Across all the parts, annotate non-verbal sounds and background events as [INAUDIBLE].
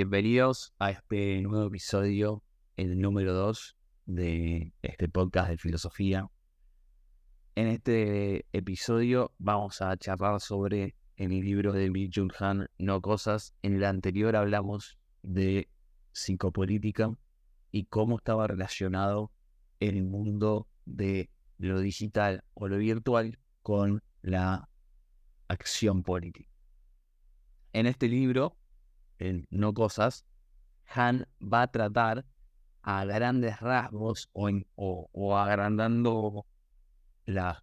Bienvenidos a este nuevo episodio, el número 2 de este podcast de filosofía. En este episodio vamos a charlar sobre el libro de Bill Jung Han, No Cosas. En el anterior hablamos de psicopolítica y cómo estaba relacionado el mundo de lo digital o lo virtual con la acción política. En este libro, en No Cosas, Han va a tratar a grandes rasgos o, agrandando la,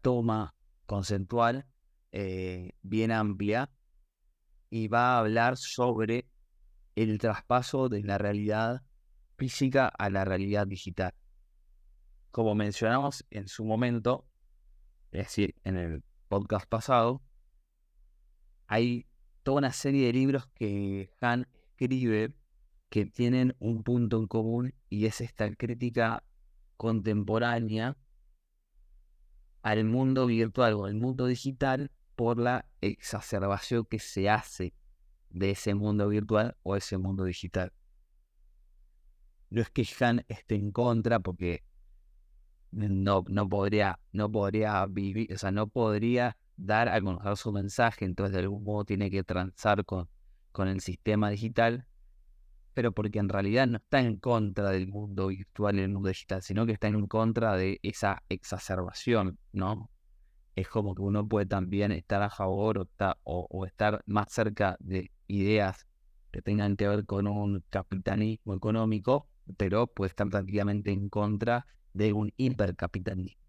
toma conceptual eh, bien amplia y va a hablar sobre el traspaso de la realidad física a la realidad digital. Como mencionamos en su momento, es decir, en el podcast pasado, hay toda una serie de libros que Han escribe que tienen un punto en común y es esta crítica contemporánea al mundo virtual o al mundo digital por la exacerbación que se hace de ese mundo virtual o ese mundo digital. No es que Han esté en contra porque no, no, podría, no podría vivir, o sea, no podría dar a conocer su mensaje, entonces de algún modo tiene que transar con, con el sistema digital, pero porque en realidad no está en contra del mundo virtual y el mundo digital, sino que está en contra de esa exacerbación, ¿no? Es como que uno puede también estar a favor o, o, o estar más cerca de ideas que tengan que ver con un capitalismo económico, pero puede estar prácticamente en contra de un hipercapitalismo,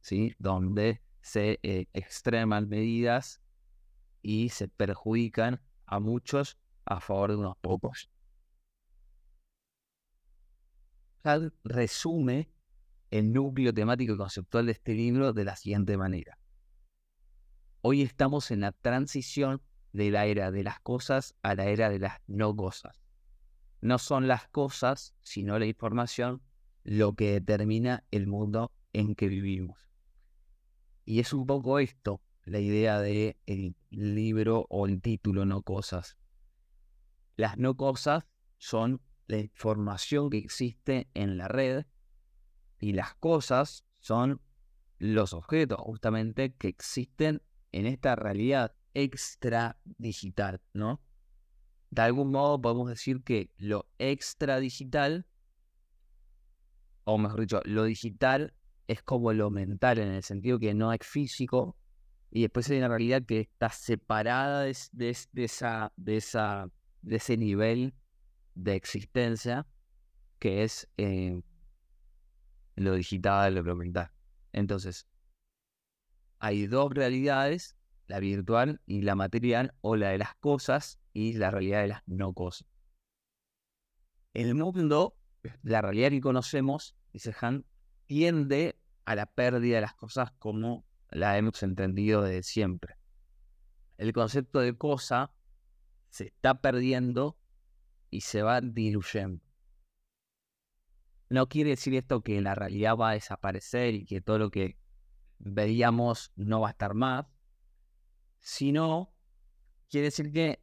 ¿sí? Donde se eh, extreman medidas y se perjudican a muchos a favor de unos pocos. resume el núcleo temático y conceptual de este libro de la siguiente manera. Hoy estamos en la transición de la era de las cosas a la era de las no cosas. No son las cosas, sino la información, lo que determina el mundo en que vivimos. Y es un poco esto, la idea de el libro o el título No Cosas. Las no cosas son la información que existe en la red y las cosas son los objetos justamente que existen en esta realidad extra digital, ¿no? De algún modo podemos decir que lo extra digital o mejor dicho, lo digital es como lo mental, en el sentido que no es físico, y después hay una realidad que está separada de, esa, de, esa, de ese nivel de existencia, que es eh, lo digital, lo mental. Entonces, hay dos realidades, la virtual y la material, o la de las cosas y la realidad de las no cosas. El mundo, la realidad que conocemos, dice Han, tiende a la pérdida de las cosas como la hemos entendido desde siempre. El concepto de cosa se está perdiendo y se va diluyendo. No quiere decir esto que la realidad va a desaparecer y que todo lo que veíamos no va a estar más, sino quiere decir que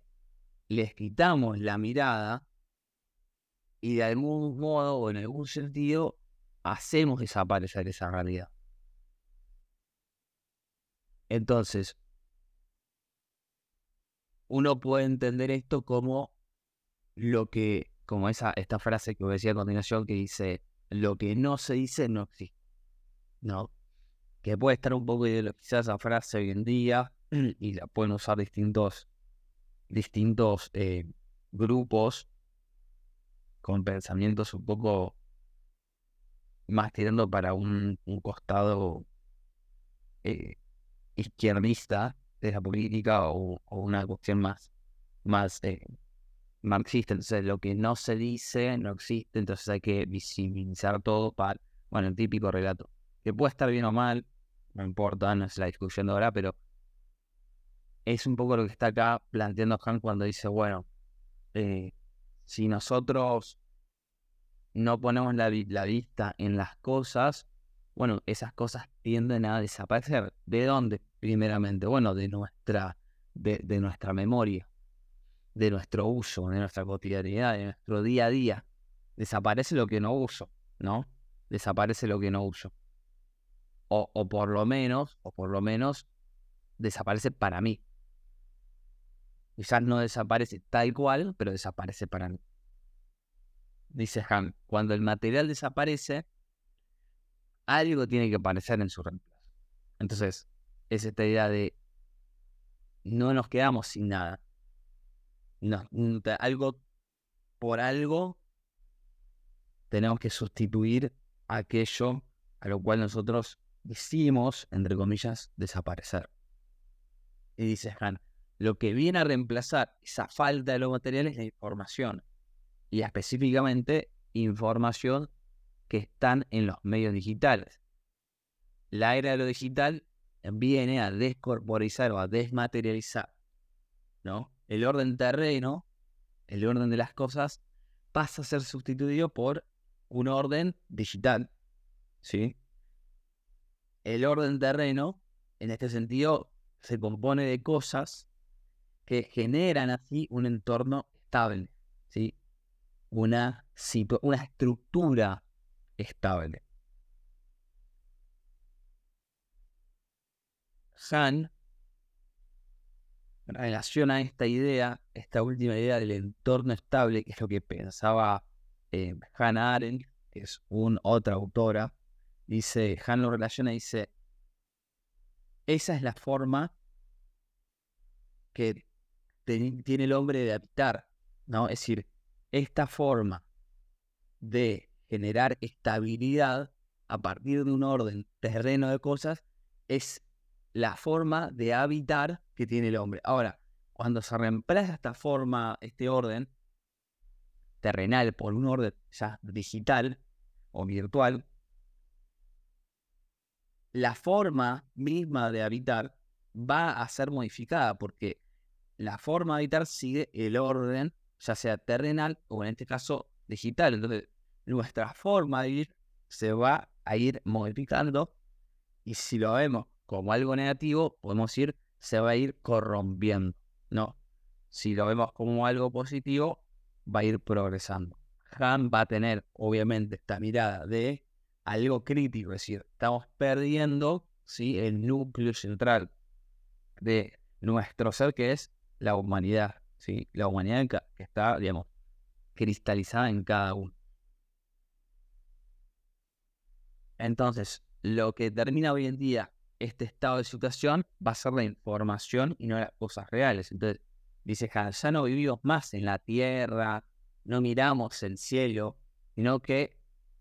les quitamos la mirada y de algún modo o en algún sentido hacemos desaparecer esa realidad. Entonces, uno puede entender esto como lo que, como esa, esta frase que decía a continuación que dice, lo que no se dice no existe. ¿No? Que puede estar un poco ideologizada esa frase hoy en día [CLEARS THROAT] y la pueden usar distintos, distintos eh, grupos con pensamientos un poco más tirando para un, costado eh, izquierdista de la política o, una cuestión más, más eh, marxista. Entonces, lo que no se dice no existe, entonces hay que visibilizar todo para, bueno, el típico relato, que puede estar bien o mal, no importa, no es la discusión de ahora, pero es un poco lo que está acá planteando Han cuando dice, bueno, eh, si nosotros no ponemos la, vista en las cosas, bueno, esas cosas tienden a desaparecer. ¿De dónde? Primeramente, bueno, de nuestra, de, nuestra memoria. de nuestro uso, de nuestra cotidianidad, de nuestro día a día. Desaparece lo que no uso, ¿no? Desaparece lo que no uso. O, o por lo menos, o por lo menos, desaparece para mí. Quizás no desaparece tal cual, pero desaparece para mí. Dice Han, cuando el material desaparece, algo tiene que aparecer en su reemplazo. Entonces, es esta idea de no nos quedamos sin nada. No, algo por algo tenemos que sustituir aquello a lo cual nosotros decimos, entre comillas, desaparecer. Y dice Han, lo que viene a reemplazar esa falta de los materiales es la información. Y específicamente información que están en los medios digitales. La era de lo digital viene a descorporizar o a desmaterializar, ¿no? El orden terreno, el orden de las cosas, pasa a ser sustituido por un orden digital, ¿sí? El orden terreno, en este sentido, se compone de cosas que generan así un entorno estable, ¿sí? Una, una estructura estable. Han relaciona esta idea, esta última idea del entorno estable, que es lo que pensaba eh, Hannah Arendt, que es un, otra autora, dice, Han lo relaciona y dice, esa es la forma que tiene el hombre de habitar, ¿no? Es decir, esta forma de generar estabilidad a partir de un orden terreno de cosas es la forma de habitar que tiene el hombre. Ahora, cuando se reemplaza esta forma, este orden terrenal por un orden ya digital o virtual, la forma misma de habitar va a ser modificada porque la forma de habitar sigue el orden, ya sea terrenal o en este caso digital. Entonces, nuestra forma de vivir se va a ir modificando y si lo vemos como algo negativo, podemos decir, se va a ir corrompiendo. No. Si lo vemos como algo positivo, va a ir progresando. Han va a tener, obviamente, esta mirada de algo crítico, es decir, estamos perdiendo ¿sí? el núcleo central de nuestro ser, que es la humanidad, ¿sí? la humanidad que está, digamos, cristalizada en cada uno. Entonces, lo que termina hoy en día este estado de situación va a ser la información y no las cosas reales. Entonces, dice Han, ya no vivimos más en la tierra, no miramos el cielo, sino que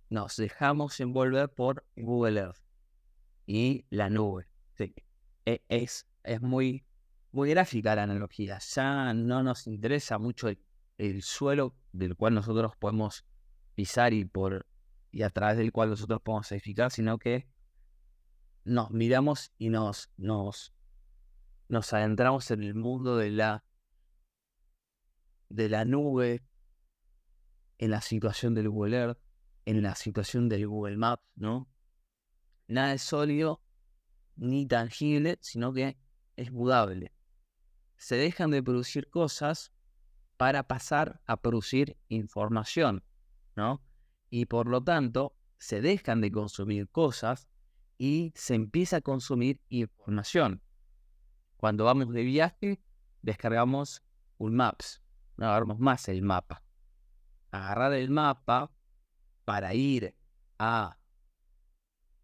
nos dejamos envolver por Google Earth y la nube. Sí, e, es, es muy, muy gráfica la analogía. Ya no nos interesa mucho el, suelo del cual nosotros podemos pisar y, por, y a través del cual nosotros podemos edificar, sino que nos miramos y nos, nos, nos adentramos en el mundo de la, de la nube, en la situación del Google Earth, en la situación del Google Maps, ¿no? Nada es sólido ni tangible, sino que es mudable. Se dejan de producir cosas para pasar a producir información, ¿no? Y por lo tanto, se dejan de consumir cosas y se empieza a consumir información. Cuando vamos de viaje, descargamos un Maps, no agarramos más el mapa. Agarrar el mapa para ir a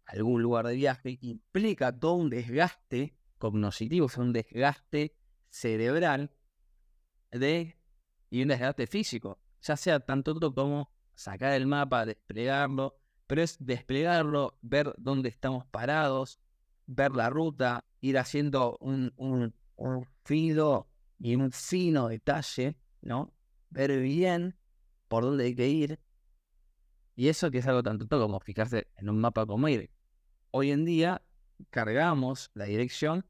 algún lugar de viaje implica todo un desgaste cognitivo, es un desgaste cerebral de, y un desgaste físico, ya sea tanto como sacar el mapa, desplegarlo, pero es desplegarlo, ver dónde estamos parados, ver la ruta, ir haciendo un, un, un fino y un fino detalle, ¿no? Ver bien por dónde hay que ir. Y eso que es algo tanto como fijarse en un mapa como ir. Hoy en día cargamos la dirección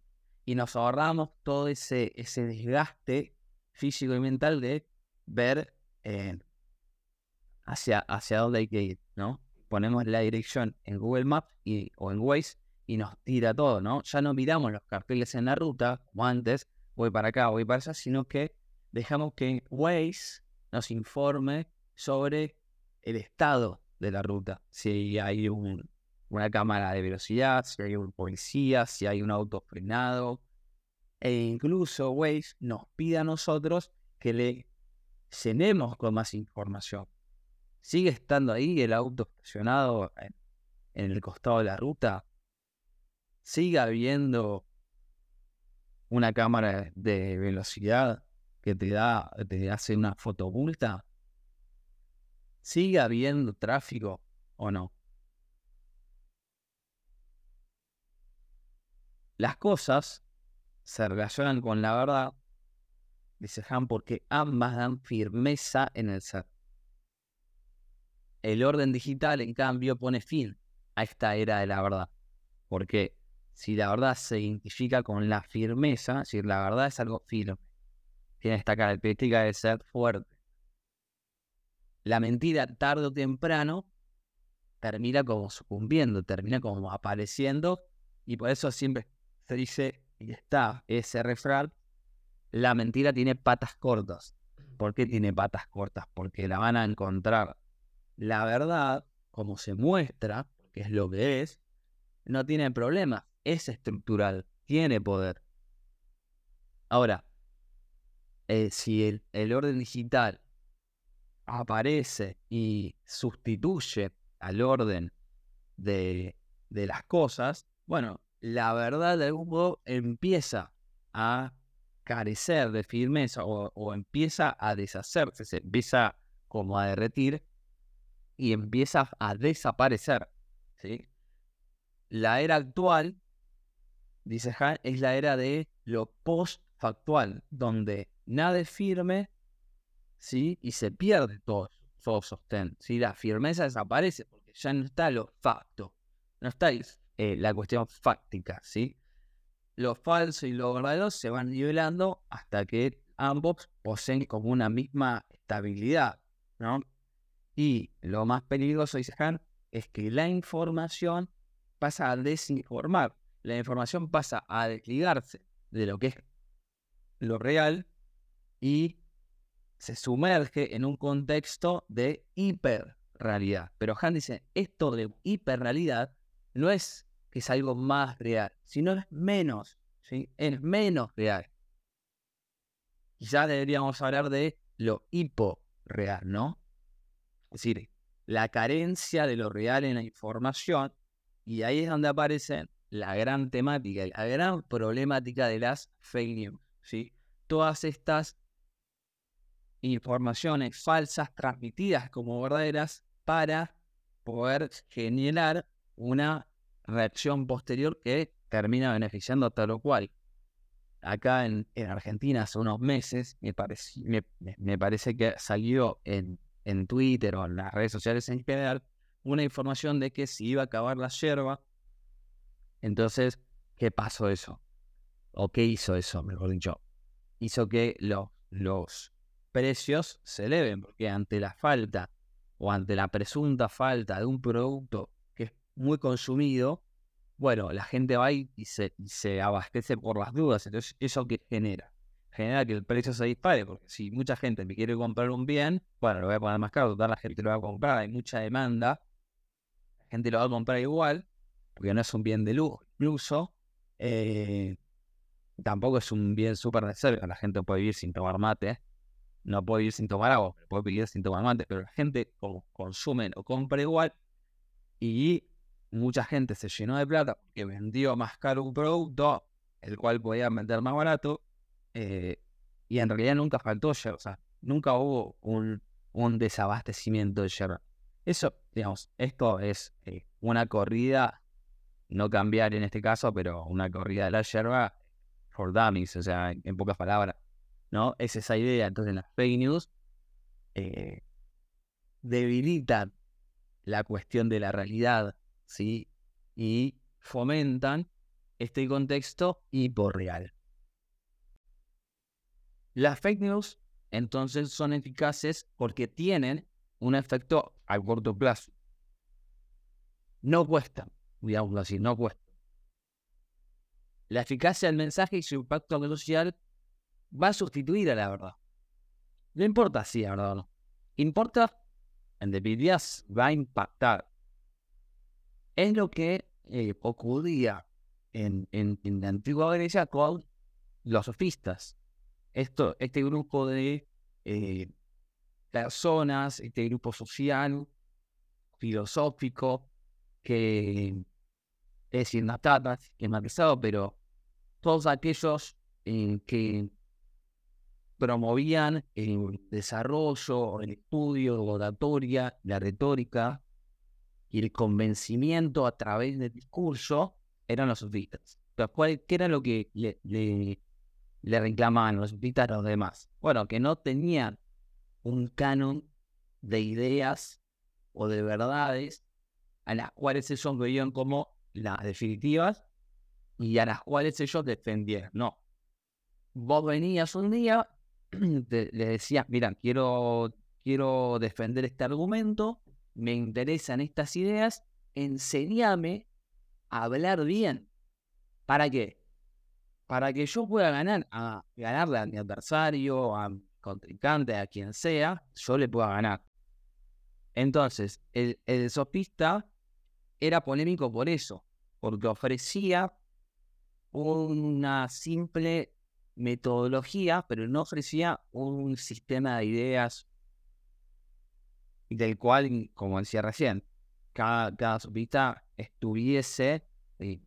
y nos ahorramos todo ese, ese desgaste físico y mental de ver eh, hacia, hacia dónde hay que ir, ¿no? ponemos la dirección en Google Maps y, o en Waze y nos tira todo, ¿no? Ya no miramos los carteles en la ruta, como antes, voy para acá, voy para allá, sino que dejamos que Waze nos informe sobre el estado de la ruta. Si hay una cámara de velocidad, si hay un policía, si hay un auto frenado. E incluso Waze nos pide a nosotros que le llenemos con más información. ¿Sigue estando ahí el auto estacionado en, en el costado de la ruta? ¿Sigue habiendo una cámara de velocidad que te da, te hace una foto oculta? ¿Sigue habiendo tráfico o no? Las cosas se relacionan con la verdad, dice Han, porque ambas dan firmeza en el ser. El orden digital, en cambio, pone fin a esta era de la verdad. Porque si la verdad se identifica con la firmeza, si la verdad es algo firme, tiene esta característica de ser fuerte. La mentira, tarde o temprano, termina como sucumbiendo, termina como apareciendo, y por eso siempre se dice, y está ese refrán, la mentira tiene patas cortas. ¿Por qué tiene patas cortas? Porque la van a encontrar. La verdad, como se muestra, que es lo que es, no tiene problema es estructural, tiene poder. Ahora, eh, si el, orden digital aparece y sustituye al orden de, las cosas, bueno, la verdad de algún modo empieza a carecer de firmeza o, o, empieza a deshacerse, se empieza como a derretir y empieza a desaparecer. ¿sí? La era actual dice Han, es la era de lo post-factual, donde nada es firme, ¿sí? Y se pierde todo, todo sostén, ¿sí? La firmeza desaparece porque ya no está lo facto, no está eh, la cuestión fáctica, ¿sí? Lo falso y lo verdadero se van nivelando hasta que ambos poseen como una misma estabilidad, ¿no? Y lo más peligroso, dice Han, es que la información pasa a desinformar la información pasa a desligarse de lo que es lo real y se sumerge en un contexto de hiperrealidad. Pero Han dice, esto de hiperrealidad no es que es algo más real, sino es menos, ¿sí? es menos real. Quizás deberíamos hablar de lo hiporeal, ¿no? Es decir, la carencia de lo real en la información, y ahí es donde aparecen la gran temática, la gran problemática de las fake news. ¿sí? Todas estas informaciones falsas transmitidas como verdaderas para poder generar una reacción posterior que termina beneficiando a tal o cual. Acá en, Argentina hace unos meses me, me, parece que salió en, en Twitter o en las redes sociales en general una información de que se iba a acabar la yerba entonces, ¿qué pasó eso? ¿O qué hizo eso, mejor dicho? Hizo que los precios se eleven, porque ante la falta o ante la presunta falta de un producto muy consumido, bueno, la gente va y se, se abastece por las dudas. Entonces, ¿eso qué genera? Genera que el precio se dispare, porque si mucha gente me quiere comprar un bien, bueno, lo voy a poner más caro, toda la gente lo va a comprar, hay mucha demanda, la gente lo va a comprar igual, porque no es un bien de lujo. Incluso eh, tampoco es un bien súper necesario. La gente puede vivir sin tomar mate, no puede vivir sin tomar agua, puede vivir sin tomar mate, pero la gente consume o compra igual y mucha gente se llenó de plata porque vendió más caro un producto, el cual podía vender más barato, eh, y en realidad nunca faltó yerba, o sea, nunca hubo un, un desabastecimiento de yerba. Eso, digamos, esto es eh, una corrida no cambiar en este caso, pero una corrida de la yerba for dummies, o sea, en, pocas palabras, ¿no? Es esa idea. Entonces, las fake news eh, debilitan la cuestión de la realidad, ¿sí? Y fomentan este contexto hiporreal. Las fake news, entonces, son eficaces porque tienen un efecto a corto plazo. No cuestan digamos así, no cuesta. La eficacia del mensaje y su impacto social va a sustituir a la verdad. no importa si verdad o no. Importa, en definitiva, va a impactar. Es lo que eh, ocurría en, en, la antigua Grecia con los sofistas. Esto, este grupo de eh, personas, este grupo social, filosófico, que es decir, que pero todos aquellos que promovían el desarrollo, el estudio, la oratoria, la retórica y el convencimiento a través del discurso eran los sofistas. ¿Qué era lo que le, le, reclamaban los sofistas a los demás? Bueno, que no tenían un canon de ideas o de verdades a las cuales ellos veían como las definitivas y a las cuales ellos defendían. No. Vos venías un día [CLEARS THROAT] le decía, mira, quiero, quiero defender este argumento, me interesan estas ideas, enséñame a hablar bien. ¿Para qué? Para que yo pueda ganar, a ganarle a mi adversario, a mi contrincante, a quien sea, yo le pueda ganar. Entonces, el, el sofista era polémico por eso, porque ofrecía una simple metodología, pero no ofrecía un sistema de ideas del cual, como decía recién, cada, cada estuviese eh,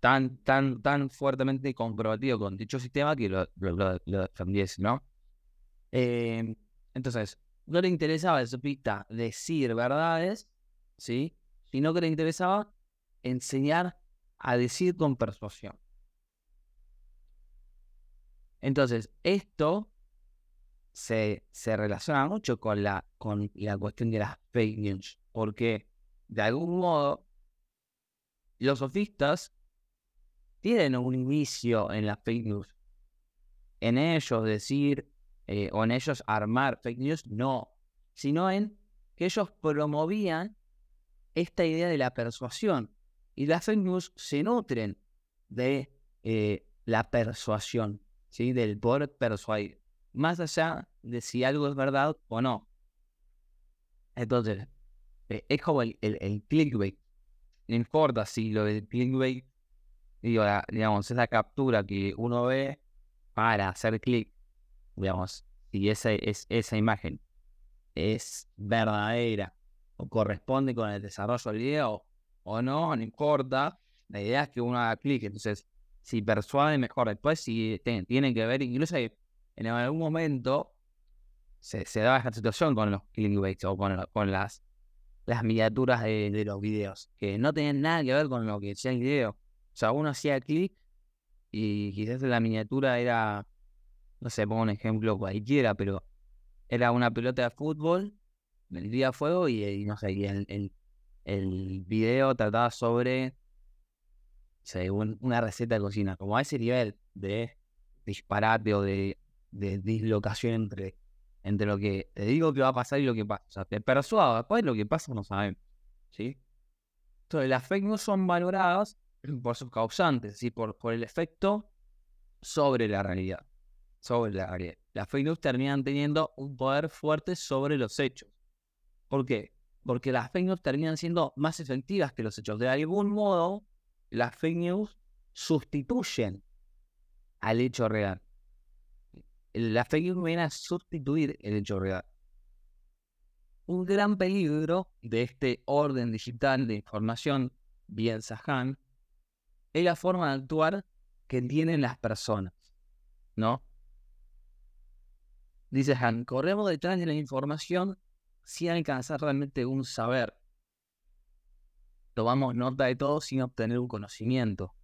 tan, tan, tan fuertemente comprometido con dicho sistema que lo, lo, defendiese, ¿no? Eh, entonces, no le interesaba al sofista decir verdades, ¿sí? Sino que le interesaba enseñar a decir con persuasión. Entonces, esto se, se relaciona mucho con la, con la cuestión de las fake news, porque de algún modo los sofistas tienen un inicio en las fake news. En ellos decir eh, o en ellos armar fake news, no, sino en que ellos promovían esta idea de la persuasión. Y las fake news se nutren de eh, la persuasión. ¿sí? del poder persuadir, más allá de si algo es verdad o no. Entonces, eh, es como el, el, clickbait. No importa si lo del clickbait, digo, digamos, es la captura que uno ve para hacer clic, digamos, si esa, es, esa imagen es verdadera o corresponde con el desarrollo del video o no, no importa. La idea es que uno haga clic. Entonces, si persuade mejor. Después, si tienen que ver, incluso en algún momento se, se daba esta situación con los clickbaits o con, con las, las miniaturas de, los videos, que no tenían nada que ver con lo que decía el video. O sea, uno hacía clic y quizás la miniatura era, no sé, pongo un ejemplo cualquiera, pero era una pelota de fútbol, vendía fuego y, no sé, y el, el, el video trataba sobre una receta de cocina, como a ese nivel de disparate o de, dislocación entre, entre lo que te digo que va a pasar y lo que pasa. O sea, te persuado, después lo que pasa no sabemos. ¿sí? Entonces, las fake news son valoradas por sus causantes, ¿sí? por, por el efecto sobre la realidad. Sobre la realidad. Las fake news terminan teniendo un poder fuerte sobre los hechos. ¿Por qué? Porque las fake news terminan siendo más efectivas que los hechos. De algún modo, las fake news sustituyen al hecho real. Fake news vienen a sustituir el hecho real. Un gran peligro de este orden digital de información, bien Sahan, es la forma de actuar que tienen las personas, ¿no? Dice Han, corremos detrás de la información sin alcanzar realmente un saber tomamos nota de todo sin obtener un conocimiento.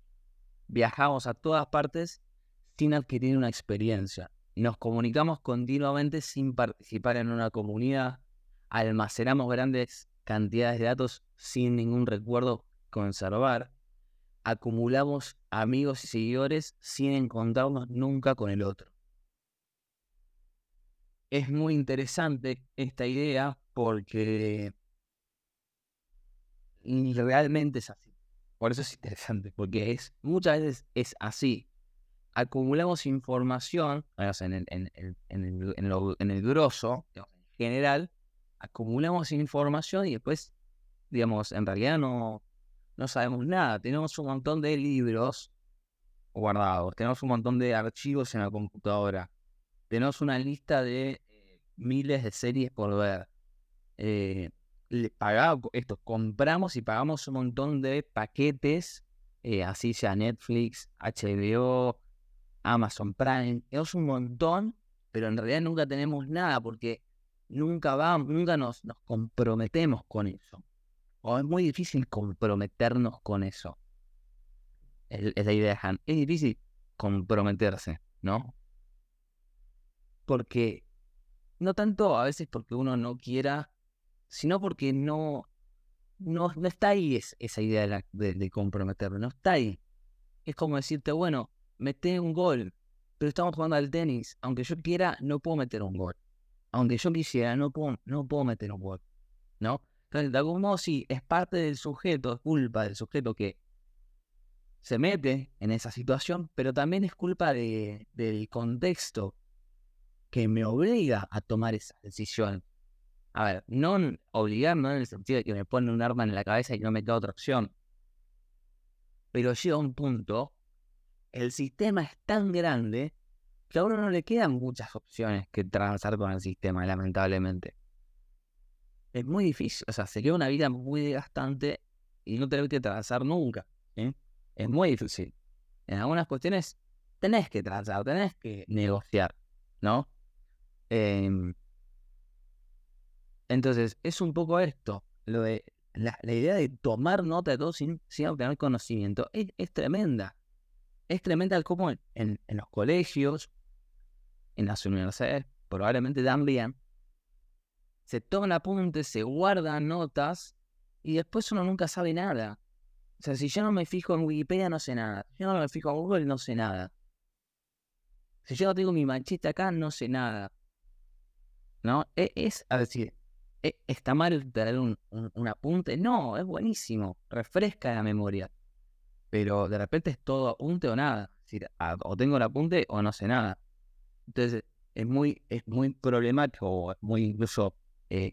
Viajamos a todas partes sin adquirir una experiencia. Nos comunicamos continuamente sin participar en una comunidad. Almacenamos grandes cantidades de datos sin ningún recuerdo conservar. Acumulamos amigos y seguidores sin encontrarnos nunca con el otro. Es muy interesante esta idea porque realmente es así. Por eso es interesante, porque es muchas veces es así. Acumulamos información, en el, en, en, el, en, lo, en el grosso, en general, acumulamos información y después, digamos, en realidad no, no sabemos nada. Tenemos un montón de libros guardados, tenemos un montón de archivos en la computadora, tenemos una lista de eh, miles de series por ver. Eh, pagamos, esto, compramos y pagamos un montón de paquetes, eh, así sea Netflix, HBO, Amazon Prime, tenemos un montón, pero en realidad nunca tenemos nada porque nunca vamos, nunca nos, nos comprometemos con eso. O es muy difícil comprometernos con eso. Es, la idea de Han. Es difícil comprometerse, ¿no? Porque, no tanto a veces porque uno no quiera, sino porque no, no, no está ahí esa idea de, de, comprometerme, no está ahí. Es como decirte, bueno, mete un gol, pero estamos jugando al tenis. Aunque yo quiera, no puedo meter un gol. Aunque yo quisiera, no puedo, no puedo meter un gol. ¿No? Entonces, de algún modo, sí, es parte del sujeto, es culpa del sujeto que se mete en esa situación, pero también es culpa de, del contexto que me obliga a tomar esa decisión. A ver, no obligar, no en el sentido de que me pone un arma en la cabeza y no me da otra opción. Pero llega un punto el sistema es tan grande que a uno no le quedan muchas opciones que transar con el sistema, lamentablemente. Es muy difícil, o sea, sería una vida muy desgastante y no tener que transar nunca. Es muy difícil. En algunas cuestiones tenés que transar, tenés que negociar, ¿no? Em, entonces, es un poco esto, lo de la, idea de tomar nota de todo sin, sin obtener conocimiento, es tremenda es tremenda como en, en, los colegios, en las universidades, probablemente también, se toman apuntes, se guardan notas y después uno nunca sabe nada. O sea, si yo no me fijo en Wikipedia, no sé nada. Si yo no me fijo en Google, no sé nada. Si yo no tengo mi manchita acá, no sé nada. ¿No? E, es, a decir, e, ¿está mal tener un, un apunte? No, es buenísimo. Refresca la memoria pero de repente es todo apunte o nada. Es decir, o tengo el apunte o no sé nada. Entonces, es muy, es muy problemático, muy incluso eh,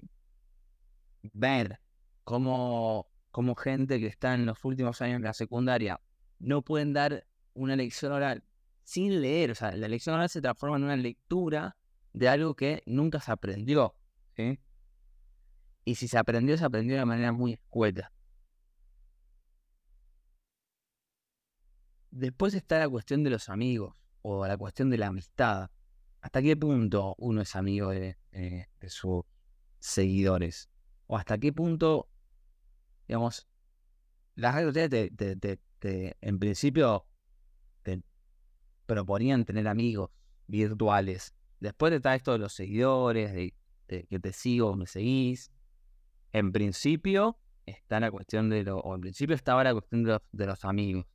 ver cómo, cómo gente que está en los últimos años de la secundaria no pueden dar una lección oral sin leer. O sea, la lección oral se transforma en una lectura de algo que nunca se aprendió. Y si se aprendió, se aprendió de manera muy escueta. Después está la cuestión de los amigos o la cuestión de la amistad. ¿Hasta qué punto uno es amigo de, sus seguidores? ¿O hasta qué punto, digamos, las redes sociales en principio te proponían tener amigos virtuales? Después está esto de los seguidores, de, que te sigo me seguís. En principio está la cuestión de lo, o en principio estaba la cuestión de los amigos.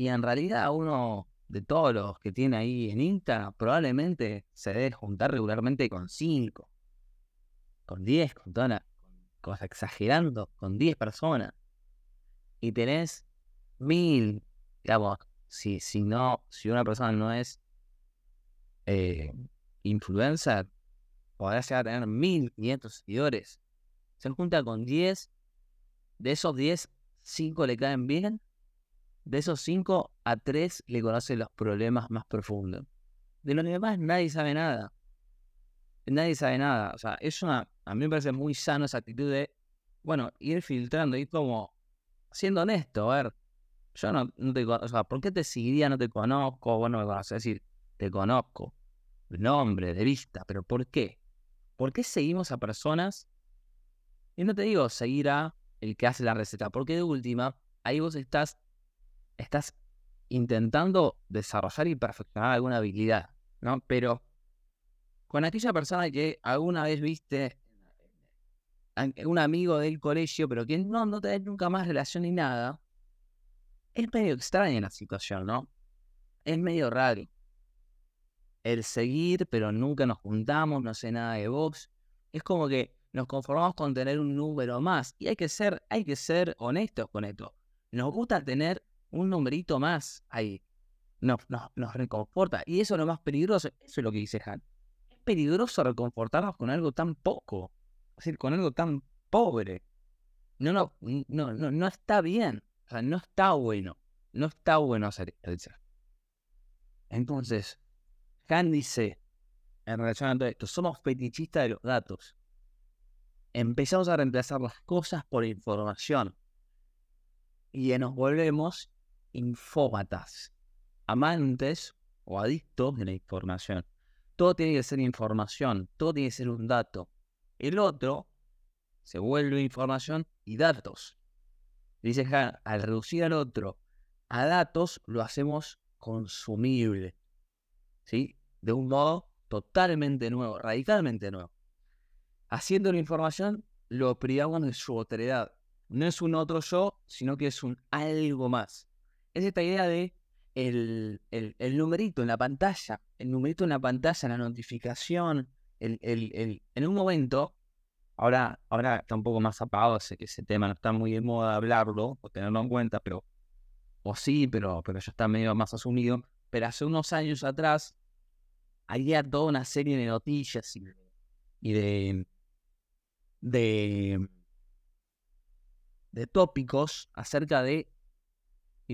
Y en realidad uno de todos los que tiene ahí en Insta probablemente se debe juntar regularmente con 5, con 10, con toda cosa exagerando, con 10 personas. Y tenés mil, digamos, si, si no, si una persona no es eh, influencer, podrá llegar a tener 1500 seguidores. Se junta con 10, de esos 10, 5 le caen bien de esos cinco, a tres le conoce los problemas más profundos. De los demás nadie sabe nada. Nadie sabe nada. O sea, es una. A mí me parece muy sano esa actitud de, bueno, ir filtrando, ir como siendo honesto. A ver, yo no, te conozco. O sea, ¿por qué te seguiría? No te conozco. Bueno, me conoces. Es decir, te conozco. Nombre, de vista. Pero ¿por qué? ¿Por qué seguimos a personas? Y no te digo seguir a el que hace la receta. Porque de última, ahí vos estás estás intentando desarrollar y perfeccionar alguna habilidad, ¿no? Pero con aquella persona que alguna vez viste un amigo del colegio, pero que no, no tenés nunca más relación ni nada, es medio extraña la situación, ¿no? Es medio raro. El seguir, pero nunca nos juntamos, no sé nada de vos. Es como que nos conformamos con tener un número más. Y hay que ser, hay que ser honestos con esto. Nos gusta tener un numerito más ahí. nos, nos, reconforta. Y eso es lo más peligroso. Eso es lo que dice Han. Es peligroso reconfortarnos con algo tan poco. Es decir, con algo tan pobre. No, no, no, no, no está bien. O sea, no está bueno. No está bueno hacer esto. Entonces, Han dice, en relación a todo esto, somos fetichistas de los datos. Empezamos a reemplazar las cosas por información. Y nos volvemos infómatas amantes o adictos de la información. Todo tiene que ser información, todo tiene que ser un dato. El otro se vuelve información y datos. Dice al reducir al otro a datos, lo hacemos consumible. ¿Sí? De un modo totalmente nuevo, radicalmente nuevo. Haciendo la información, lo privamos de su otredad. No es un otro yo, sino que es un algo más. Es esta idea de el, el, numerito en la pantalla, el numerito en la pantalla, la notificación, el, el, en un momento, ahora, ahora está un poco más apagado, que ese tema no está muy de moda hablarlo o tenerlo en cuenta, pero, o sí, pero, pero ya está medio más asumido, pero hace unos años atrás había toda una serie de noticias y, y de, de, de tópicos acerca de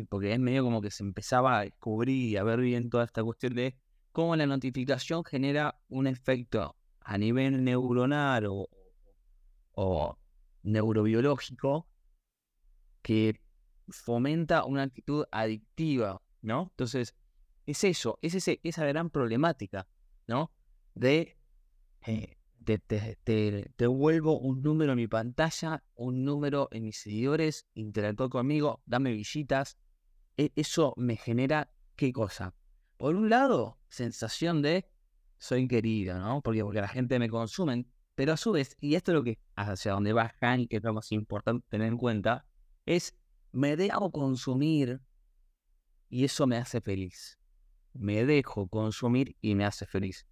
porque es medio como que se empezaba a descubrir y a ver bien toda esta cuestión de cómo la notificación genera un efecto a nivel neuronal o, neurobiológico que fomenta una actitud adictiva, ¿no? Entonces, es eso, es ese, esa gran problemática, ¿no? De eh, te, vuelvo un número en mi pantalla, un número en mis seguidores, interactúa conmigo, dame visitas, eso me genera qué cosa. Por un lado, sensación de soy querido, ¿no? Porque, porque la gente me consume, pero a su vez, y esto es lo que hacia donde va y que es lo más importante tener en cuenta, es me dejo consumir y eso me hace feliz. Me dejo consumir y me hace feliz.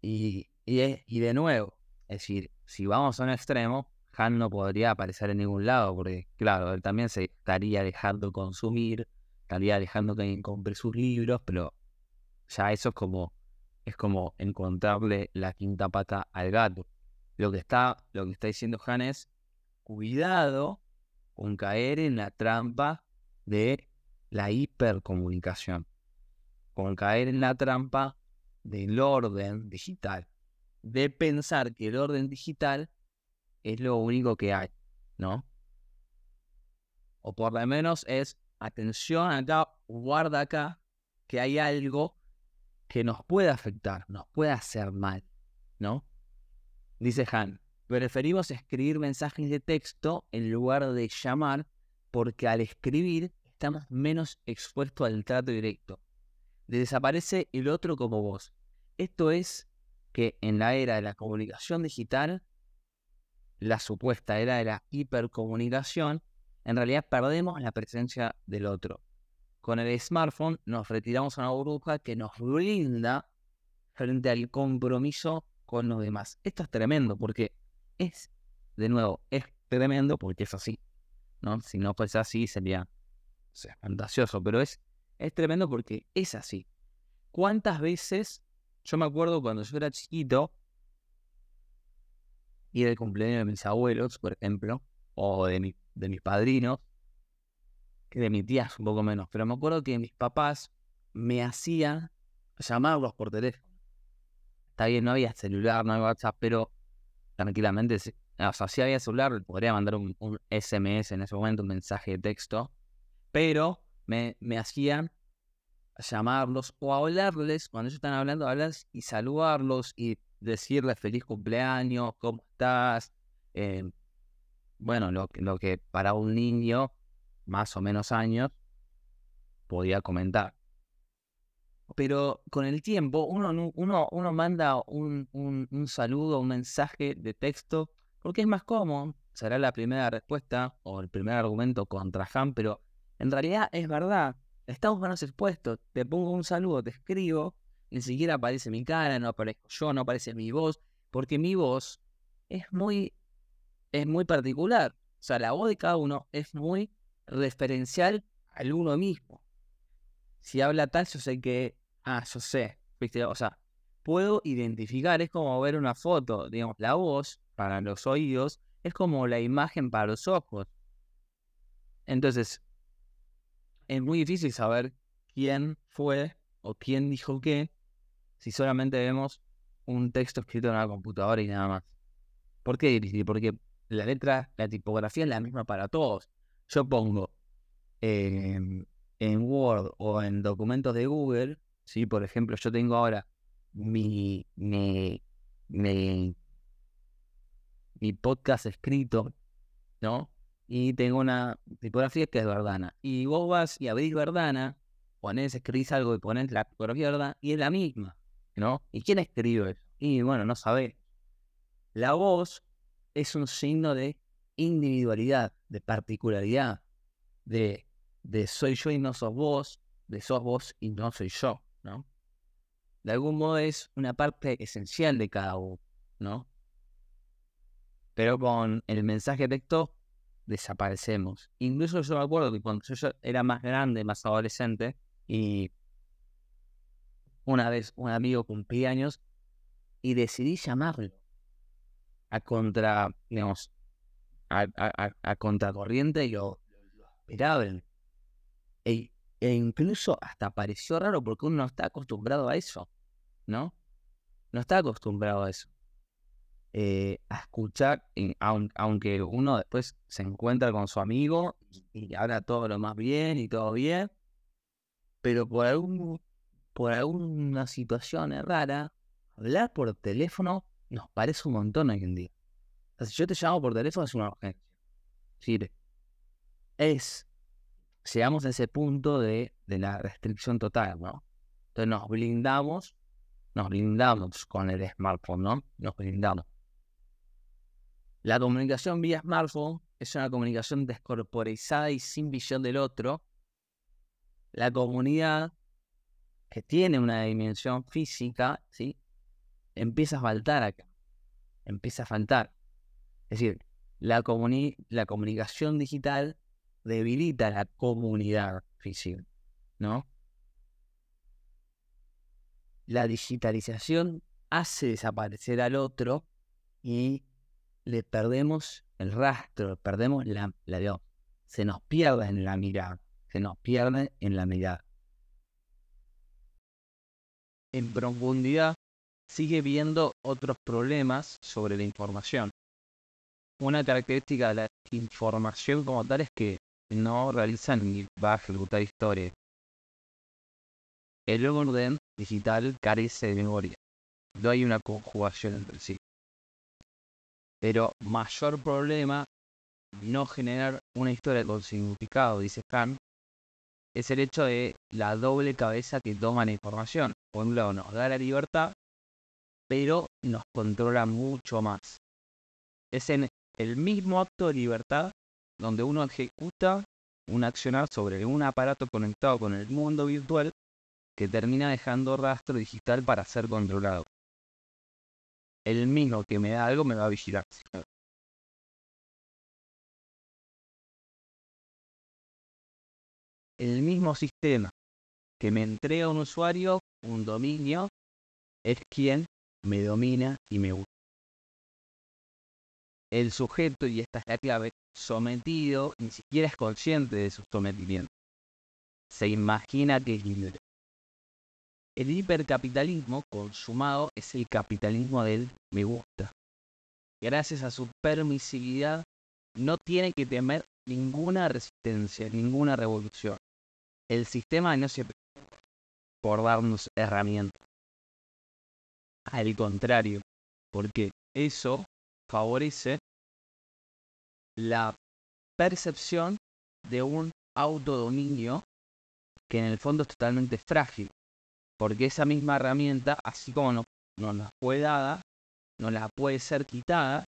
Y, y, y de nuevo, es decir, si vamos a un extremo, han no podría aparecer en ningún lado, porque claro, él también se estaría dejando consumir, estaría dejando que compre sus libros, pero ya eso es como, es como encontrarle la quinta pata al gato. Lo que está, lo que está diciendo Han es cuidado con caer en la trampa de la hipercomunicación, con caer en la trampa del orden digital, de pensar que el orden digital es lo único que hay, ¿no? O por lo menos es, atención acá, guarda acá, que hay algo que nos puede afectar, nos puede hacer mal, ¿no? Dice Han, preferimos escribir mensajes de texto en lugar de llamar porque al escribir estamos menos expuestos al trato directo. Desaparece el otro como vos. Esto es que en la era de la comunicación digital la supuesta era de la hipercomunicación, en realidad perdemos la presencia del otro. Con el smartphone nos retiramos a una burbuja que nos brinda frente al compromiso con los demás. Esto es tremendo porque es, de nuevo, es tremendo porque es así. ¿no? Si no fuese así sería fantasioso, pero es, es tremendo porque es así. ¿Cuántas veces, yo me acuerdo cuando yo era chiquito, ir al cumpleaños de mis abuelos, por ejemplo, o de, de mis padrinos, que de mis tías un poco menos, pero me acuerdo que mis papás me hacían llamarlos por teléfono. Está bien, no había celular, no había WhatsApp, pero tranquilamente, o sea, si había celular, podría mandar un, SMS en ese momento, un mensaje de texto, pero me, me hacían llamarlos o hablarles, cuando ellos están hablando, hablarles y saludarlos y decirle feliz cumpleaños, ¿cómo estás? Eh, bueno, lo, que para un niño, más o menos años, podía comentar. Pero con el tiempo uno, uno, manda un, un, saludo, un mensaje de texto, porque es más cómodo. Será la primera respuesta o el primer argumento contra Han, pero en realidad es verdad. Estamos menos expuestos. Te pongo un saludo, te escribo, ni siquiera aparece mi cara, no aparezco yo, no aparece mi voz, porque mi voz es muy, es muy particular. O sea, la voz de cada uno es muy referencial al uno mismo. si habla tal, yo sé que, ah, yo sé. O sea, puedo identificar, es como ver una foto, digamos, la voz para los oídos es como la imagen para los ojos. Entonces, es muy difícil saber quién fue o quién dijo qué si solamente vemos un texto escrito en una computadora y nada más. ¿Por qué difícil? Porque la letra, la tipografía es la misma para todos. Yo pongo en Word o en documentos de Google, ¿sí? por ejemplo, yo tengo ahora mi, mi, mi, mi podcast escrito, ¿no? Y tengo una tipografía que es Verdana. Y vos vas y abrís Verdana, ponés, escribís algo y ponés la tipografía Verdana y es la misma, ¿no? ¿Y quién escribe eso? Y bueno, no sabés. La voz es un signo de individualidad, de particularidad, de, de soy yo y no sos vos, de sos vos y no soy yo, ¿no? De algún modo es una parte esencial de cada uno, ¿no? Pero con el mensaje texto desaparecemos. Incluso yo me acuerdo que cuando yo era más grande, más adolescente, y una vez un amigo cumplía años y decidí llamarlo a contra, digamos, a, contracorriente y lo, esperaban. E, e, incluso hasta pareció raro porque uno no está acostumbrado a eso, ¿no? No está acostumbrado a eso. Eh, a escuchar, aunque uno después se encuentra con su amigo y, habla todo lo más bien y todo bien, pero por, algún, por alguna situación rara, hablar por teléfono nos parece un montón hoy en día. si yo te llamo por teléfono es una urgencia. Es, llegamos a ese punto de, de la restricción total, ¿no? Entonces nos blindamos, nos blindamos con el smartphone, ¿no? Nos blindamos. La comunicación vía smartphone es una comunicación descorporizada y sin visión del otro. La comunidad que tiene una dimensión física, ¿sí? empieza a faltar acá. Empieza a faltar. Es decir, la, la comunicación digital debilita la comunidad física, ¿no? La digitalización hace desaparecer al otro y le perdemos el rastro, perdemos la, la se nos pierde en la mirada, se nos pierde en la mirada. En profundidad sigue viendo otros problemas sobre la información. Una característica de la información como tal es que no realiza ni va a ejecutar historia. El orden digital carece de memoria. No hay una conjugación entre sí. Pero mayor problema no generar una historia con significado, dice Kant, es el hecho de la doble cabeza que toma la información. Por un lado nos da la libertad pero nos controla mucho más. Es en el mismo acto de libertad donde uno ejecuta un accionar sobre un aparato conectado con el mundo virtual que termina dejando rastro digital para ser controlado. El mismo que me da algo me va a vigilar. El mismo sistema que me entrega un usuario, un dominio, es quien me domina y me gusta. El sujeto, y esta es la clave, sometido, ni siquiera es consciente de su sometimiento. Se imagina que es libre. El hipercapitalismo consumado es el capitalismo del me gusta. Gracias a su permisividad, no tiene que temer ninguna resistencia, ninguna revolución. El sistema no se preocupa por darnos herramientas. Al contrario, porque eso favorece la percepción de un autodominio que en el fondo es totalmente frágil. Porque esa misma herramienta, así como no, nos la fue dada, no la puede ser quitada,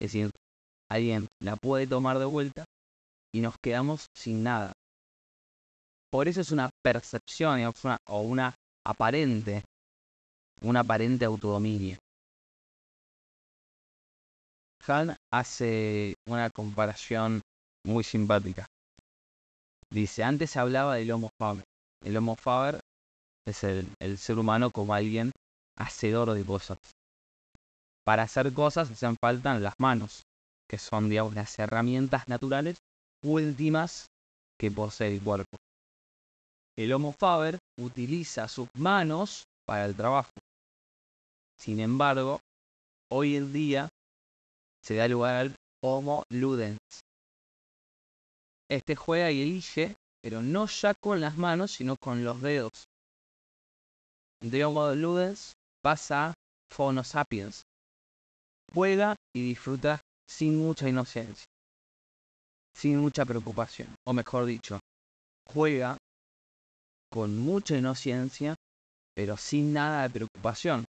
es decir, alguien la puede tomar de vuelta y nos quedamos sin nada. Por eso es una percepción o una aparente un aparente autodominio. Han hace una comparación muy simpática. Dice, antes se hablaba del Homo fames, el Homo faber es el, el ser humano como alguien hacedor de cosas. Para hacer cosas hacen falta las manos, que son, digamos, las herramientas naturales últimas que posee el cuerpo. El Homo faber utiliza sus manos para el trabajo. Sin embargo, hoy en día se da lugar al Homo ludens. Este juega y elige, pero no ya con las manos, sino con los dedos. De Homo ludens pasa a Phono sapiens. Juega y disfruta sin mucha inocencia, sin mucha preocupación, o mejor dicho, juega con mucha inocencia, pero sin nada de preocupación.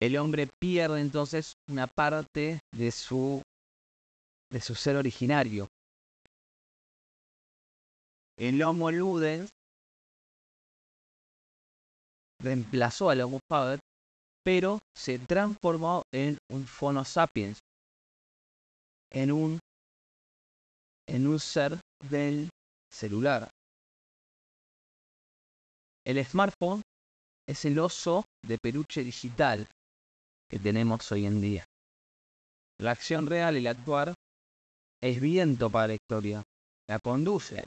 El hombre pierde entonces una parte de su de su ser originario. El Homo ludens reemplazó al Homo faber, pero se transformó en un Phono sapiens, en un en un ser del celular. El smartphone es el oso de peluche digital que tenemos hoy en día. La acción real y el actuar es viento para la historia, la conduce.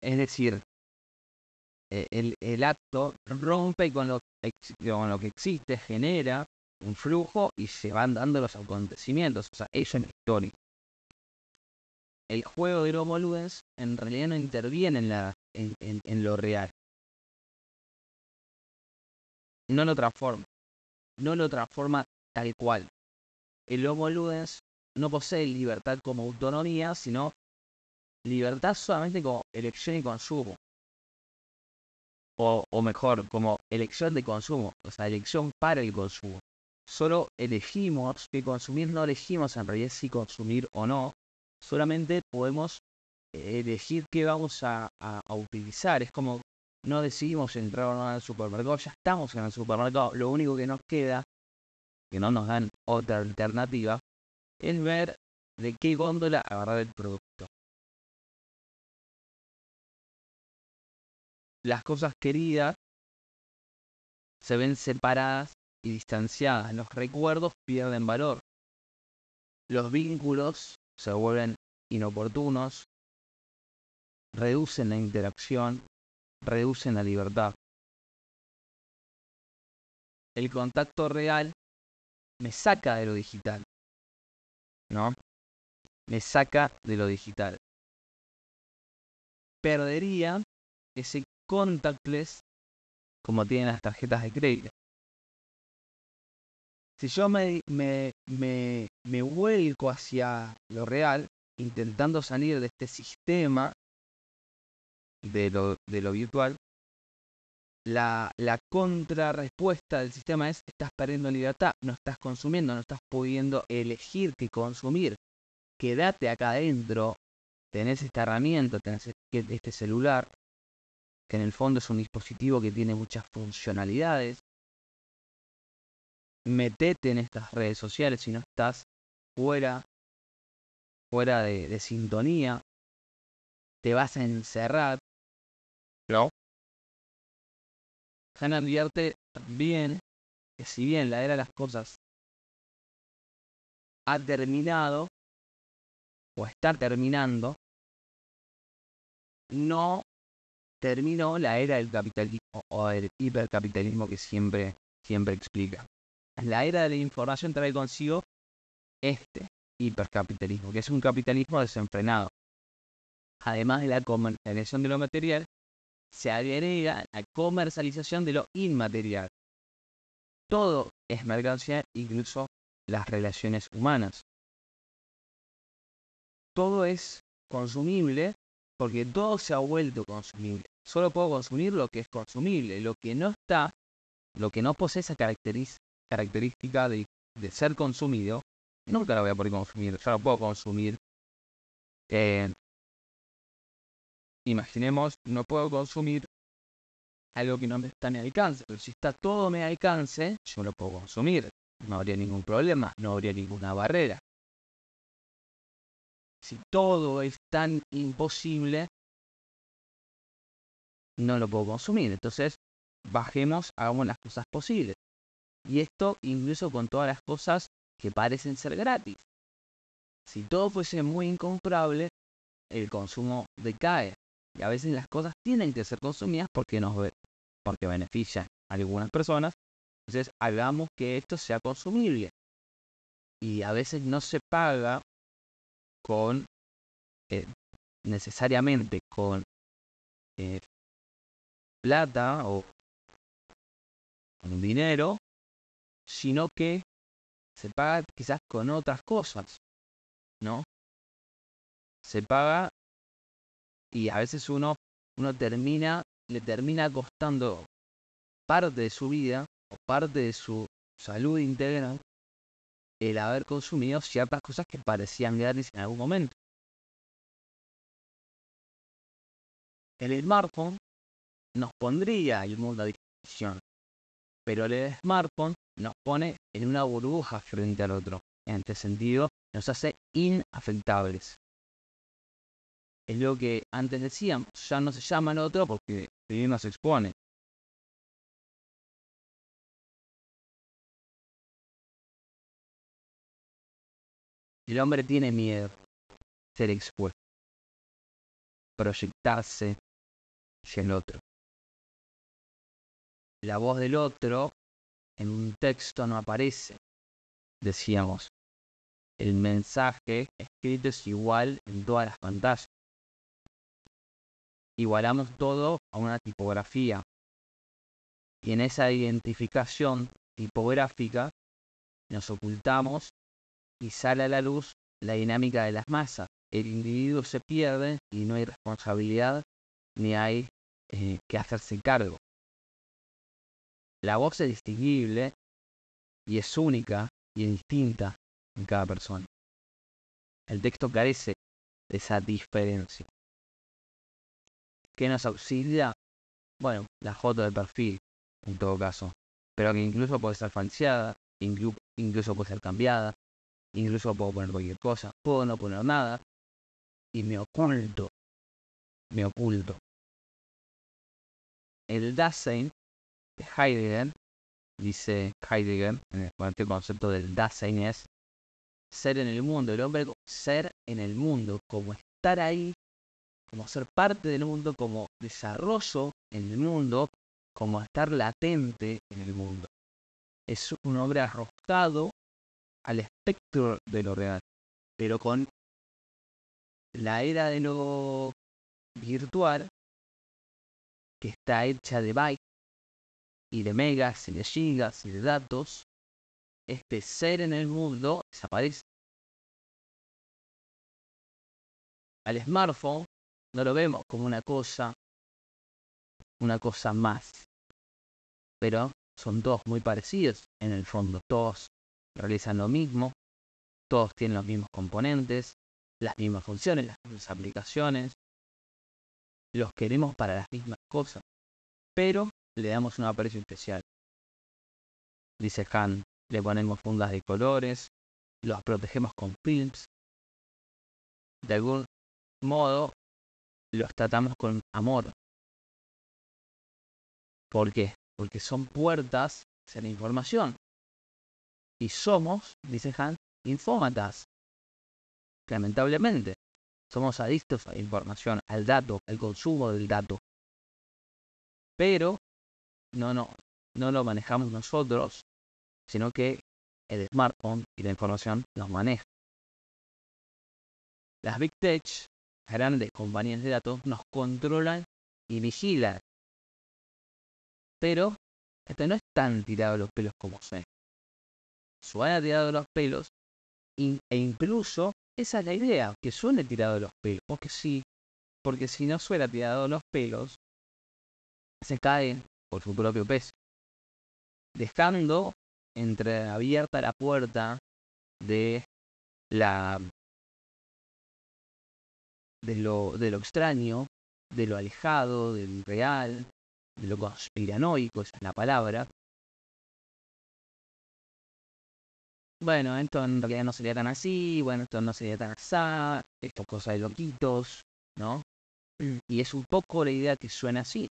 Es decir, e, el, acto rompe con lo, con lo que existe, genera un flujo y se van dando los acontecimientos. O sea, eso es la historia el juego de Homo Ludens en realidad no interviene en, lo real. No lo transforma. No lo transforma tal cual. El Homo Ludens no posee libertad como autonomía, sino libertad solamente como elección y consumo. O, o, mejor, como elección de consumo, o sea, elección para el consumo. Solo elegimos que consumir, no elegimos en realidad si consumir o no, solamente podemos elegir qué vamos a, utilizar. Es como no decidimos entrar o no al supermercado, ya estamos en el supermercado. Lo único que nos queda, que no nos dan otra alternativa, es ver de qué góndola agarrar el producto. Las cosas queridas se ven separadas y distanciadas. Los recuerdos pierden valor. Los vínculos se vuelven inoportunos, reducen la interacción, reducen la libertad. El contacto real me saca de lo digital, ¿no? Me saca de lo digital. Perdería ese contactless como tienen las tarjetas de crédito. Si yo me, me, me vuelco hacia lo real, intentando salir de este sistema de lo, virtual, la, la contrarrespuesta del sistema es estás perdiendo libertad, no estás consumiendo, no estás pudiendo elegir qué consumir. Quédate acá adentro, tenés esta herramienta, tenés este celular, que en el fondo es un dispositivo que tiene muchas funcionalidades, metete en estas redes sociales si no estás fuera, fuera de, sintonía, te vas a encerrar. ¿No? Han advierte bien que si bien la era de las cosas ha terminado o está terminando, no terminó la era del capitalismo o del hipercapitalismo que siempre, siempre explica la era de la información trae consigo este hipercapitalismo, que es un capitalismo desenfrenado. Además de la comercialización de lo material, se agrega la comercialización de lo inmaterial. Todo es mercancía, incluso las relaciones humanas. Todo es consumible porque todo se ha vuelto consumible. Solo puedo consumir lo que es consumible. Lo que no está, lo que no posee esa característica característica de, ser consumido, nunca la voy a poder consumir. Ya lo puedo consumir. Eh, imaginemos, no puedo consumir algo que no me está en mi alcance. Pero si está todo a mi alcance, yo lo puedo consumir. No habría ningún problema, no habría ninguna barrera. si todo es tan imposible, no lo puedo consumir. Entonces, bajemos, hagamos las cosas posibles. Y esto incluso con todas las cosas que parecen ser gratis. Si todo fuese muy incomprable, el consumo decae. Y a veces las cosas tienen que ser consumidas porque nos porque benefician a algunas personas. Entonces hagamos que esto sea consumible. Y a veces no se paga con eh, necesariamente con eh, plata o con dinero, sino que se paga quizás con otras cosas, ¿no? Se paga y a veces uno, uno termina, le termina costando parte de su vida o parte de su salud integral el haber consumido ciertas cosas que parecían gratis en algún momento. El smartphone nos pondría el mundo a disposición, pero el smartphone nos pone en una burbuja frente al otro. En este sentido, nos hace inafectables. Es lo que antes decíamos, ya no se llama el otro porque no se expone. El hombre tiene miedo ser expuesto, proyectarse hacia el otro. La voz del otro en un texto no aparece. Decíamos, el mensaje escrito es igual en todas las pantallas. Igualamos todo a una tipografía. Y en esa identificación tipográfica nos ocultamos y sale a la luz la dinámica de las masas. El individuo se pierde y no hay responsabilidad ni hay eh, que hacerse cargo. La voz es distinguible y es única y distinta en cada persona. El texto carece de esa diferencia. ¿Qué nos auxilia? Bueno, la foto de perfil, en todo caso, pero que incluso puede ser falseada, incluso puede ser cambiada, incluso puedo poner cualquier cosa, puedo no poner nada, y me oculto, me oculto. El Dasein Heidegger, dice Heidegger, en el concepto del Dasein es ser en el mundo, el hombre ser en el mundo, como estar ahí, como ser parte del mundo, como desarrollo en el mundo, como estar latente en el mundo. Es un hombre arrojado al espectro de lo real, pero con la era de lo virtual que está hecha de bytes y de megas y de gigas y de datos, este ser en el mundo desaparece. Al smartphone no lo vemos como una cosa, una cosa más, pero son todos muy parecidos en el fondo, todos realizan lo mismo, todos tienen los mismos componentes, las mismas funciones, las mismas aplicaciones, los queremos para las mismas cosas, pero le damos un aprecio especial. Dice Han, le ponemos fundas de colores, los protegemos con films. De algún modo, los tratamos con amor. ¿Por qué? Porque son puertas hacia la información. Y somos, dice Han, infómatas. Lamentablemente, somos adictos a la información, al dato, al consumo del dato. Pero no, no, no lo manejamos nosotros, sino que el smartphone y la información nos maneja. Las Big Tech, grandes compañías de datos, nos controlan y vigilan. Pero este no es tan tirado los pelos como se. Suena tirado los pelos e incluso esa es la idea, que suene tirado los pelos. Porque sí, porque si no suena tirado los pelos, se cae por su propio peso, dejando entreabierta la puerta de la de lo, de lo extraño, de lo alejado, del real, de lo conspiranoico, esa es la palabra, bueno, esto en realidad no sería tan así, bueno, esto no sería tan así, esto cosa de loquitos, ¿no? [CLEARS THROAT] Y es un poco la idea que suena así.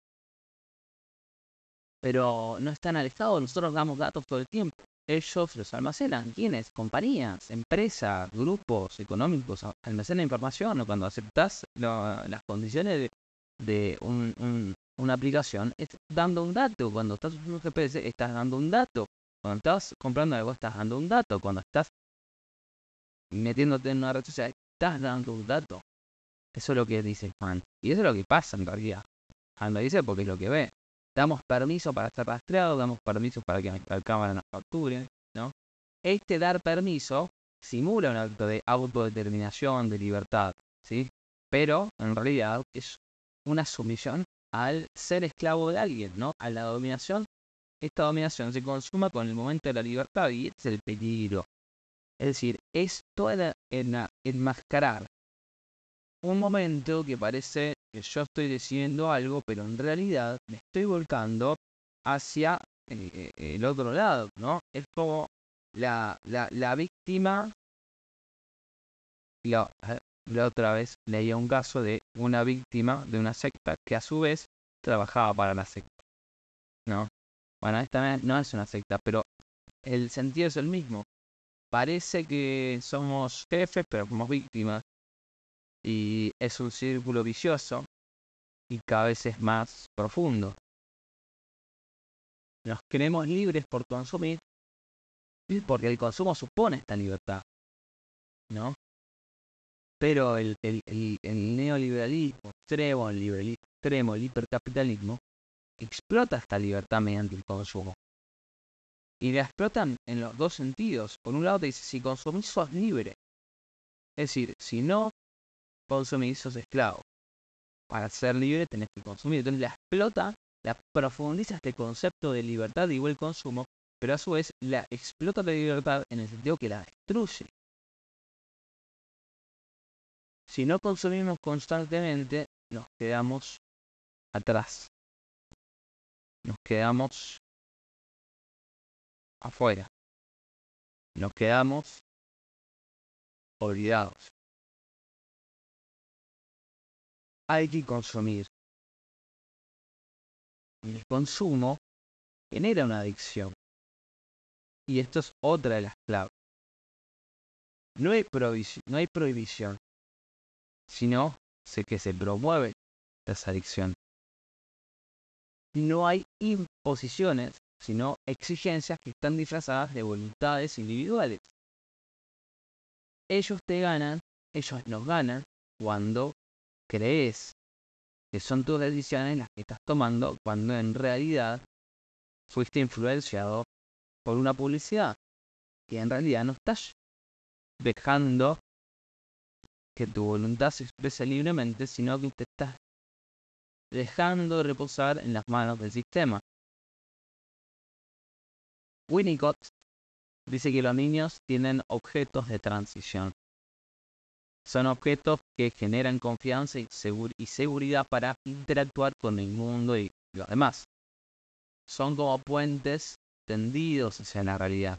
Pero no están alejados, nosotros damos datos todo el tiempo. Ellos los almacenan. ¿Quiénes? Compañías, empresas, grupos económicos almacenan información. O cuando aceptas las condiciones de, una aplicación, es dando un dato. Cuando estás usando un GPS, estás dando un dato. Cuando estás comprando algo, estás dando un dato. Cuando estás metiéndote en una red social, estás dando un dato. Eso es lo que dice Juan. Y eso es lo que pasa en realidad. Juan lo dice porque es lo que ve. Damos permiso para estar rastreado, damos permiso para que la cámara nos capture, ¿no? Este dar permiso simula un acto de autodeterminación, de libertad, ¿sí? Pero en realidad es una sumisión al ser esclavo de alguien, ¿no? A la dominación. Esta dominación se consuma con el momento de la libertad y es el peligro. Es decir, es toda enmascarar un momento que parece que yo estoy decidiendo algo, pero en realidad me estoy volcando hacia eh, el otro lado, ¿no? Es como la, la, víctima. La, la otra vez leía un caso de una víctima de una secta que a su vez trabajaba para la secta, ¿no? Bueno, esta no es una secta, pero el sentido es el mismo. Parece que somos jefes, pero somos víctimas. Y es un círculo vicioso y cada vez es más profundo. Nos creemos libres por consumir porque el consumo supone esta libertad. ¿No? Pero el, el, el, neoliberalismo extremo, el liberalismo extremo, el hipercapitalismo, explota esta libertad mediante el consumo. Y la explotan en los dos sentidos. Por un lado te dice, si consumís sos libre. Es decir, si no consumís sos esclavo. Para ser libre tenés que consumir. Entonces la explota, la profundiza este concepto de libertad igual consumo, pero a su vez la explota la libertad en el sentido que la destruye. Si no consumimos constantemente, nos quedamos atrás. Nos quedamos afuera. Nos quedamos olvidados. Hay que consumir. El consumo genera una adicción. Y esto es otra de las claves. No hay, no hay prohibición, sino sé que se promueve esa adicción. No hay imposiciones, sino exigencias que están disfrazadas de voluntades individuales. Ellos te ganan, ellos nos ganan cuando crees que son tus decisiones las que estás tomando cuando en realidad fuiste influenciado por una publicidad que en realidad no estás dejando que tu voluntad se exprese libremente, sino que te estás dejando reposar en las manos del sistema. Winnicott dice que los niños tienen objetos de transición. Son objetos que generan confianza y, seguridad para interactuar con el mundo y los demás. Son como puentes tendidos hacia la realidad.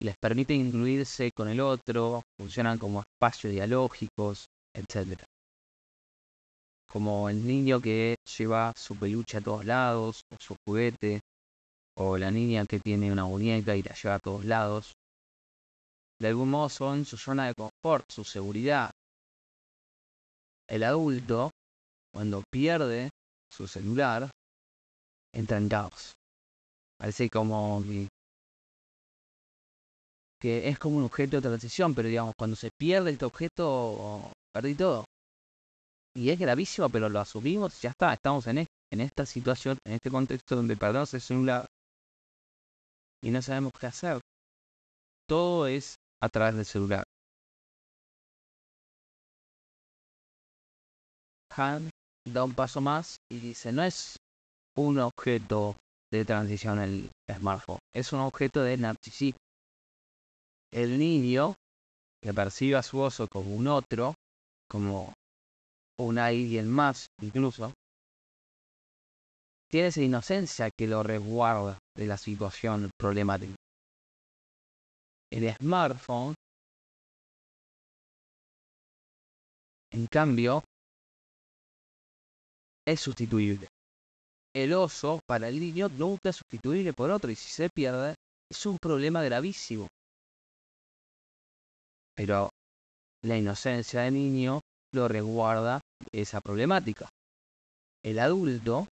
Les permite incluirse con el otro, funcionan como espacios dialógicos, etc. Como el niño que lleva su peluche a todos lados, o su juguete, o la niña que tiene una muñeca y la lleva a todos lados. De algún modo son su zona de confort, su seguridad. El adulto, cuando pierde su celular, entra en caos. Parece como que, es como un objeto de transición, pero digamos, cuando se pierde este objeto, perdí todo. Y es gravísimo, pero lo asumimos y ya está. Estamos en, en esta situación, en este contexto donde perdemos el celular y no sabemos qué hacer. Todo es a través del celular. Han da un paso más y dice, no es un objeto de transición el smartphone. Es un objeto de narcisismo. El niño que percibe a su oso como un otro, como un alguien más incluso, tiene esa inocencia que lo resguarda de la situación problemática. El smartphone, en cambio, es sustituible. El oso para el niño nunca es sustituible por otro y si se pierde es un problema gravísimo. Pero la inocencia del niño lo resguarda esa problemática. El adulto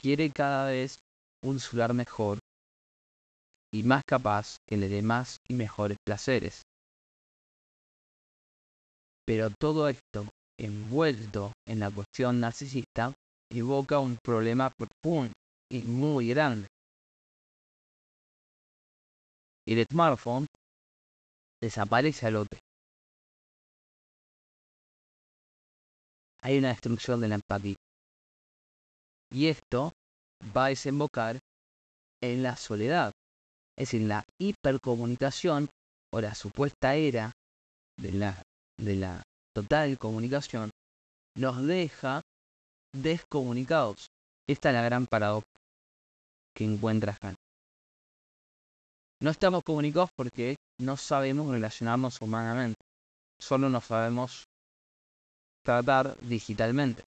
quiere cada vez un celular mejor y más capaz que le dé más y mejores placeres. Pero todo esto envuelto en la cuestión narcisista evoca un problema profundo y muy grande. El smartphone desaparece al otro. Hay una destrucción de la empatía. Y esto va a desembocar en la soledad, es decir, la hipercomunicación o la supuesta era de la, de la total comunicación nos deja descomunicados. Esta es la gran paradoja que encuentra Han. No estamos comunicados porque no sabemos relacionarnos humanamente. Solo nos sabemos tratar digitalmente.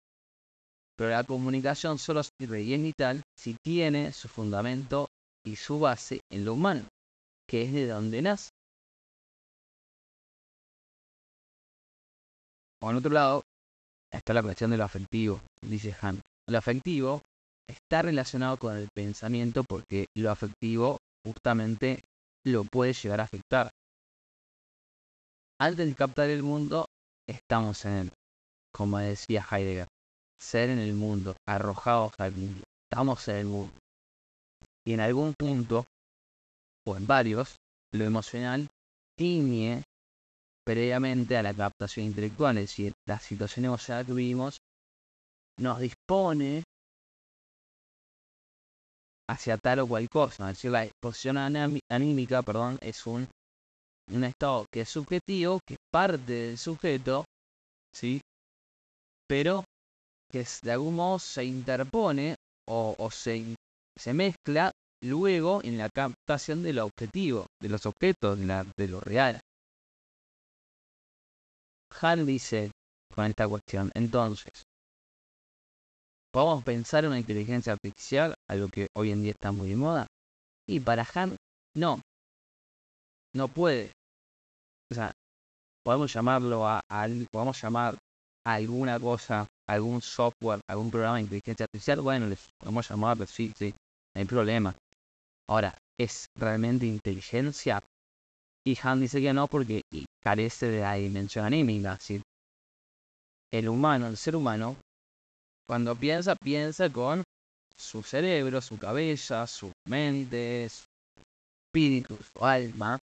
Pero la comunicación solo y es vital si tiene su fundamento y su base en lo humano, que es de donde nace. Por otro lado, está la cuestión de lo afectivo, dice Han. Lo afectivo está relacionado con el pensamiento porque lo afectivo justamente lo puede llegar a afectar. Antes de captar el mundo, estamos en él, como decía Heidegger, ser en el mundo, arrojados al mundo, estamos en el mundo. Y en algún punto, o en varios, lo emocional tiñe previamente a la captación intelectual, es decir, la situación emocional que vivimos nos dispone hacia tal o cual cosa. Es decir, la exposición anímica, perdón, es un, un estado que es subjetivo, que parte del sujeto, ¿sí? Pero que de algún modo se interpone o, se, se mezcla luego en la captación de lo objetivo, de los objetos, de, la, de lo real. Han dice con esta cuestión, entonces, ¿podemos pensar en una inteligencia artificial, algo que hoy en día está muy de moda? Y para Han, no. No puede. O sea, podemos llamarlo a, podemos llamar a alguna cosa, algún software, algún programa de inteligencia artificial, bueno, les podemos llamarlo, sí, sí, no hay problema. Ahora, ¿es realmente inteligencia? Y Han dice que no porque carece de la dimensión anímica. El humano, el ser humano, cuando piensa, piensa con su cerebro, su cabeza, su mente, su espíritu, su alma,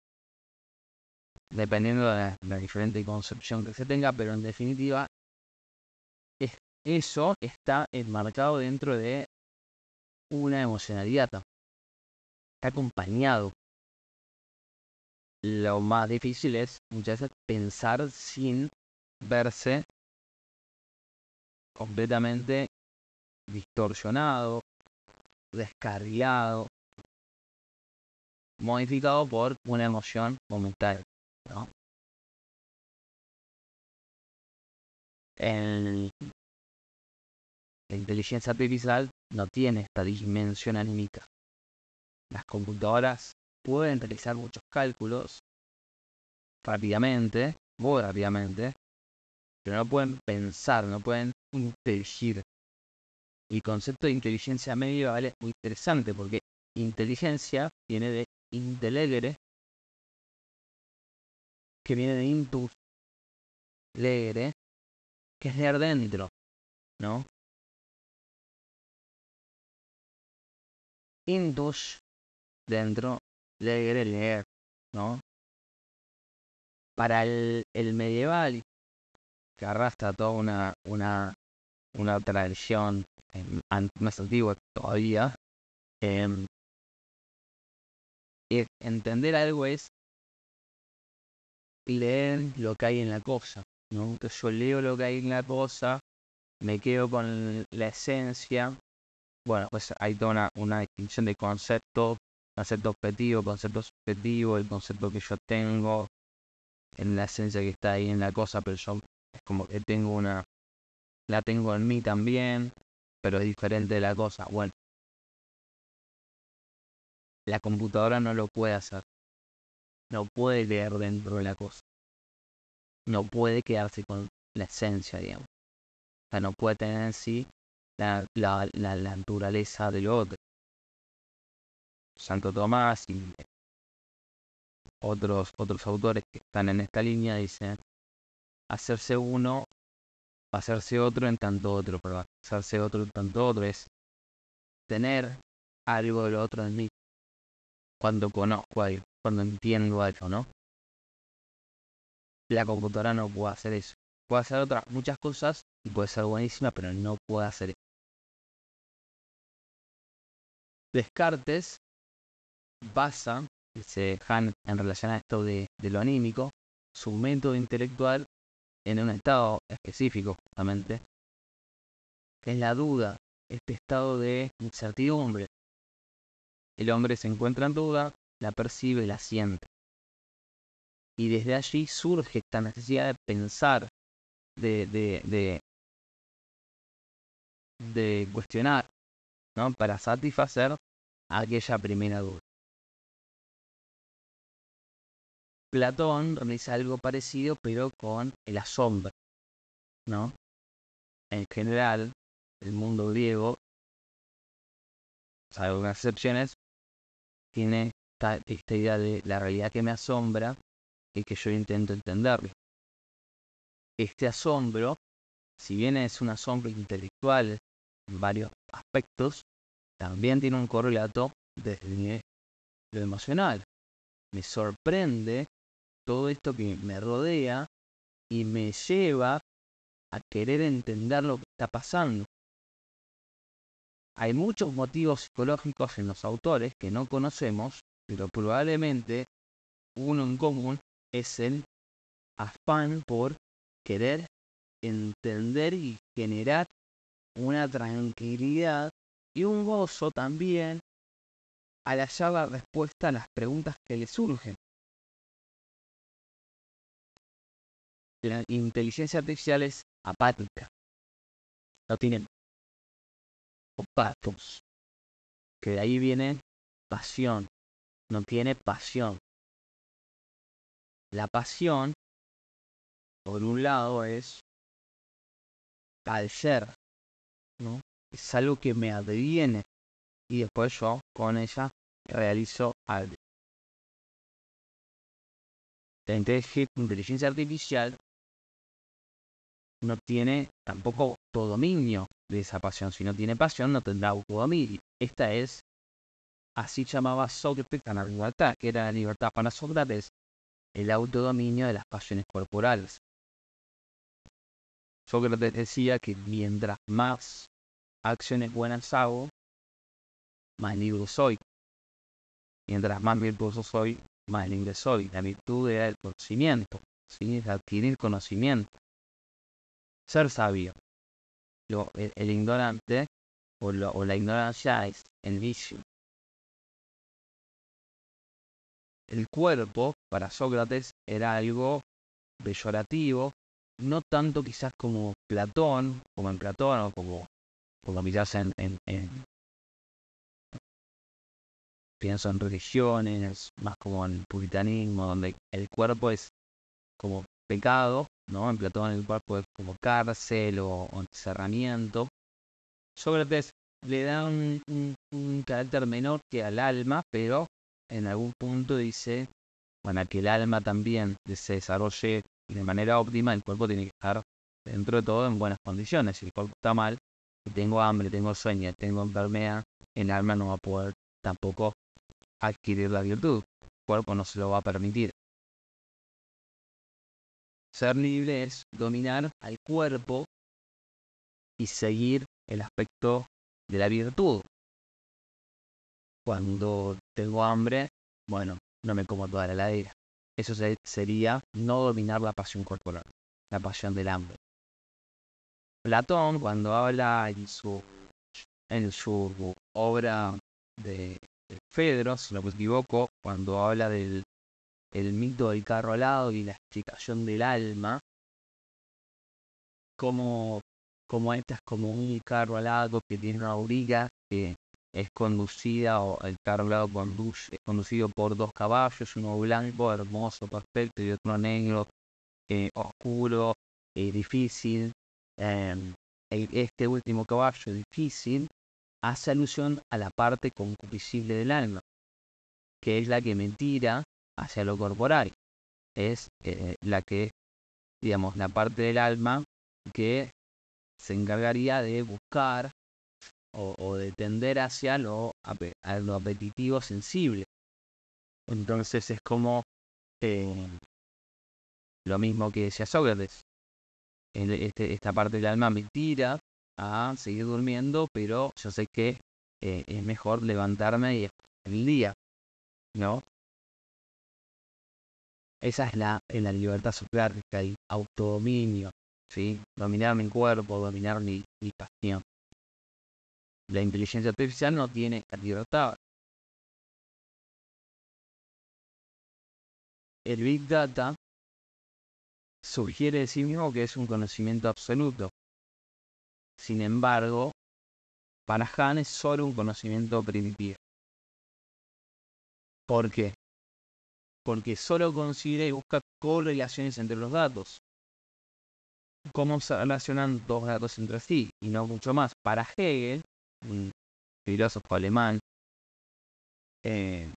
dependiendo de la, diferente concepción que se tenga, pero en definitiva, eso está enmarcado dentro de una emocionalidad. Está acompañado lo más difícil es muchas veces pensar sin verse completamente distorsionado, descarriado, modificado por una emoción momentánea. La inteligencia artificial no tiene esta dimensión anímica. Las computadoras pueden realizar muchos cálculos rápidamente, muy rápidamente, pero no pueden pensar, no pueden inteligir. El concepto de inteligencia medieval es muy interesante porque inteligencia viene de intelegere, que viene de intus legere, que es leer dentro, ¿no? Intus dentro leer, leer, ¿no? Para el, medieval, que arrastra toda una, una, una tradición más antigua todavía, em, entender algo es leer lo que hay en la cosa, ¿no? Entonces yo leo lo que hay en la cosa, me quedo con la esencia. Bueno, pues hay toda una, una distinción de concepto concepto objetivo, concepto subjetivo, el concepto que yo tengo, en la esencia que está ahí en la cosa, pero yo es como que tengo una, la tengo en mí también, pero es diferente de la cosa. Bueno, la computadora no lo puede hacer. No puede leer dentro de la cosa. No puede quedarse con la esencia, digamos. O sea, no puede tener en sí la, la, la, naturaleza del otro. Santo Tomás y otros, otros autores que están en esta línea dicen hacerse uno, hacerse otro en tanto otro, pero hacerse otro en tanto otro es tener algo del otro en mí cuando conozco algo, cuando entiendo algo, ¿no? La computadora no puede hacer eso. Puede hacer otras muchas cosas y puede ser buenísima, pero no puede hacer eso. Descartes basa, dice Han en relación a esto de, lo anímico, su método intelectual en un estado específico, justamente, que es la duda, este estado de incertidumbre, el hombre se encuentra en duda, la percibe, la siente. Y desde allí surge esta necesidad de pensar, de, de cuestionar, ¿no? Para satisfacer aquella primera duda. Platón realiza algo parecido, pero con el asombro, ¿no? En general, el mundo griego, salvo algunas excepciones, tiene esta, idea de la realidad que me asombra y que yo intento entenderlo. Este asombro, si bien es un asombro intelectual en varios aspectos, también tiene un correlato desde lo emocional. Me sorprende todo esto que me rodea y me lleva a querer entender lo que está pasando. Hay muchos motivos psicológicos en los autores que no conocemos, pero probablemente uno en común es el afán por querer entender y generar una tranquilidad y un gozo también al hallar la respuesta a las preguntas que le surgen. La inteligencia artificial es apática. No tienen patos. Que de ahí viene pasión. No tiene pasión. La pasión, por un lado, es al ser, ¿no? Es algo que me adviene y después yo con ella realizo algo. La inteligencia artificial no tiene tampoco dominio de esa pasión. Si no tiene pasión, no tendrá autodominio. Esta es, así llamaba Sócrates la libertad, que era la libertad para Sócrates, el autodominio de las pasiones corporales. Sócrates decía que mientras más acciones buenas hago, más libre soy. Mientras más virtuoso soy, más libre soy. La virtud era el conocimiento, ¿sí? es adquirir conocimiento ser sabio. Lo, el, ignorante o, la ignorancia es el vicio. El cuerpo, para Sócrates, era algo peyorativo, no tanto quizás como Platón, como en Platón, o como, como quizás en, en, en pienso en religiones, más como en puritanismo, donde el cuerpo es como pecado, ¿no? En Platón el cuerpo es como cárcel o, encerramiento. Sócrates le da un, carácter menor que al alma, pero en algún punto dice, bueno, que el alma también se desarrolle de manera óptima, el cuerpo tiene que estar dentro de todo en buenas condiciones. Si el cuerpo está mal, tengo hambre, tengo sueño, tengo enfermedad, el alma no va a poder tampoco adquirir la virtud. El cuerpo no se lo va a permitir. Ser libre es dominar al cuerpo y seguir el aspecto de la virtud. Cuando tengo hambre, bueno, no me como toda la heladera. Eso sería no dominar la pasión corporal, la pasión del hambre. Platón, cuando habla en su, en su obra de, Fedro, si no me equivoco, cuando habla del el mito del carro alado y la explicación del alma, como, como esta es como un carro alado que tiene una auriga que es conducida o el carro conduce, es conducido por dos caballos, uno blanco, hermoso, perfecto, y otro negro, eh, oscuro, eh, difícil. Em, este último caballo difícil hace alusión a la parte concupiscible del alma, que es la que me tira hacia lo corporal. Es eh, la que, digamos, la parte del alma que se encargaría de buscar o, de tender hacia lo, apetitivo sensible. Entonces es como eh, lo mismo que decía Sócrates. Este, esta parte del alma me tira a seguir durmiendo, pero yo sé que eh, es mejor levantarme y el día, ¿no? Esa es la, en la libertad socrática, el autodominio, ¿sí? Dominar mi cuerpo, dominar mi, mi pasión. La inteligencia artificial no tiene esta libertad. El Big Data sugiere de sí mismo que es un conocimiento absoluto. Sin embargo, para Han es solo un conocimiento primitivo. ¿Por qué? Porque solo considera y busca correlaciones entre los datos. ¿Cómo se relacionan dos datos entre sí? Y no mucho más. Para Hegel, un filósofo alemán eh,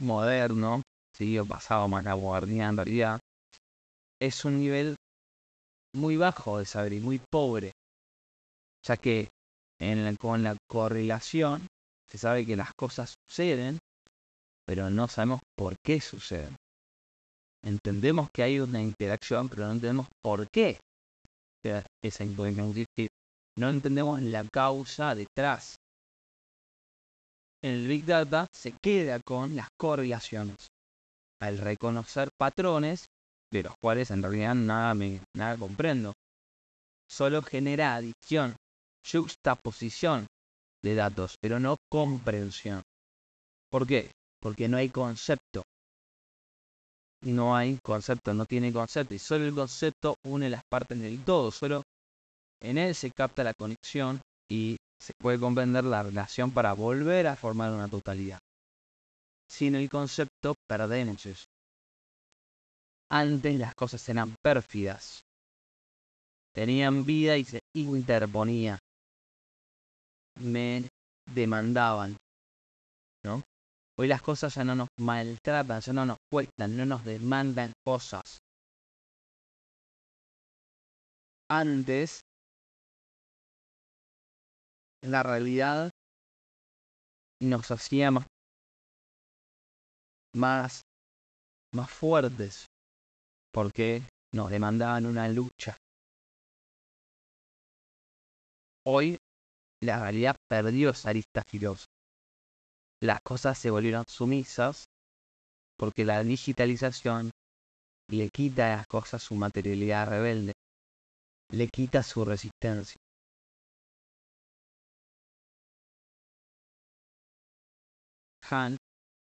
moderno, ¿sí? pasado más la en realidad, es un nivel muy bajo de saber y muy pobre, ya que con la correlación se sabe que las cosas suceden, pero no sabemos por qué suceden. Entendemos que hay una interacción, pero no entendemos por qué esa interacción. No entendemos la causa detrás. En el Big Data se queda con las correlaciones. Al reconocer patrones, de los cuales en realidad nada, me, comprendo. Solo genera adición, juxtaposición de datos, pero no comprensión. ¿Por qué? Porque no hay concepto. No hay concepto, no tiene concepto. Y solo el concepto une las partes del todo. Solo en él se capta la conexión y se puede comprender la relación para volver a formar una totalidad. Sin el concepto perdemos eso. Antes las cosas eran pérfidas. Tenían vida y se interponía. Me demandaban. ¿No? Hoy las cosas ya no nos maltratan, ya no nos cuestan, no nos demandan cosas. Antes, la realidad nos hacíamos más, más fuertes, porque nos demandaban una lucha. Hoy la realidad perdió esa arista filosa. Las cosas se volvieron sumisas porque la digitalización le quita a las cosas su materialidad rebelde, le quita su resistencia.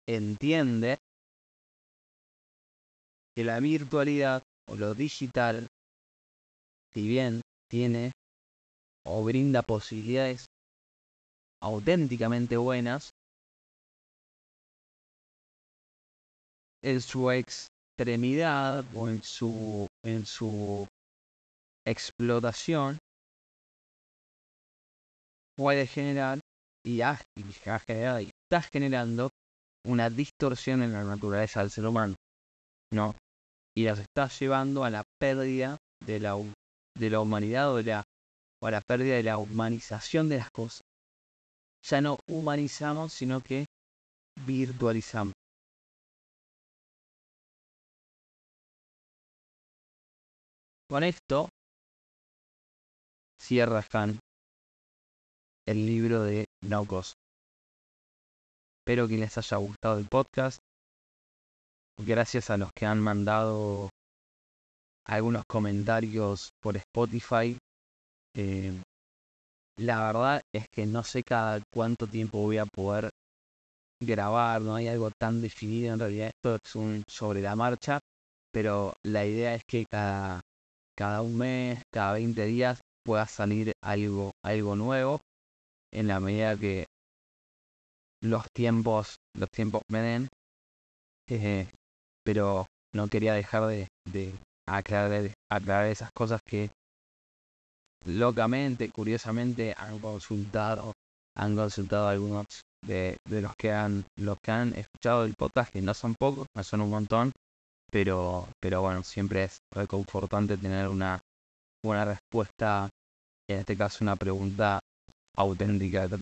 Entiende que la virtualidad o lo digital, si bien tiene o brinda posibilidades auténticamente buenas, en su extremidad o en su, en su explotación puede generar y ha, generado y está generando una distorsión en la naturaleza del ser humano. ¿no? y las está llevando a la pérdida de la, de la humanidad o, la, o a la pérdida de la humanización de las cosas. Ya no humanizamos, sino que virtualizamos. Con esto cierra Han el libro de No Espero que les haya gustado el podcast gracias a los que han mandado algunos comentarios por Spotify. Eh, la verdad es que no sé cada cuánto tiempo voy a poder grabar, no hay algo tan definido en realidad. Esto es un sobre la marcha, pero la idea es que cada, cada un mes, cada 20 días pueda salir algo, algo nuevo en la medida que los tiempos, los tiempos me den. Eh, pero no quería dejar de, aclarar, aclarar esas cosas que locamente, curiosamente, han consultado, han consultado algunos de, de, los que han los que han escuchado el podcast, no son pocos, no son un montón, pero, pero bueno, siempre es reconfortante tener una buena respuesta, en este caso una pregunta auténtica de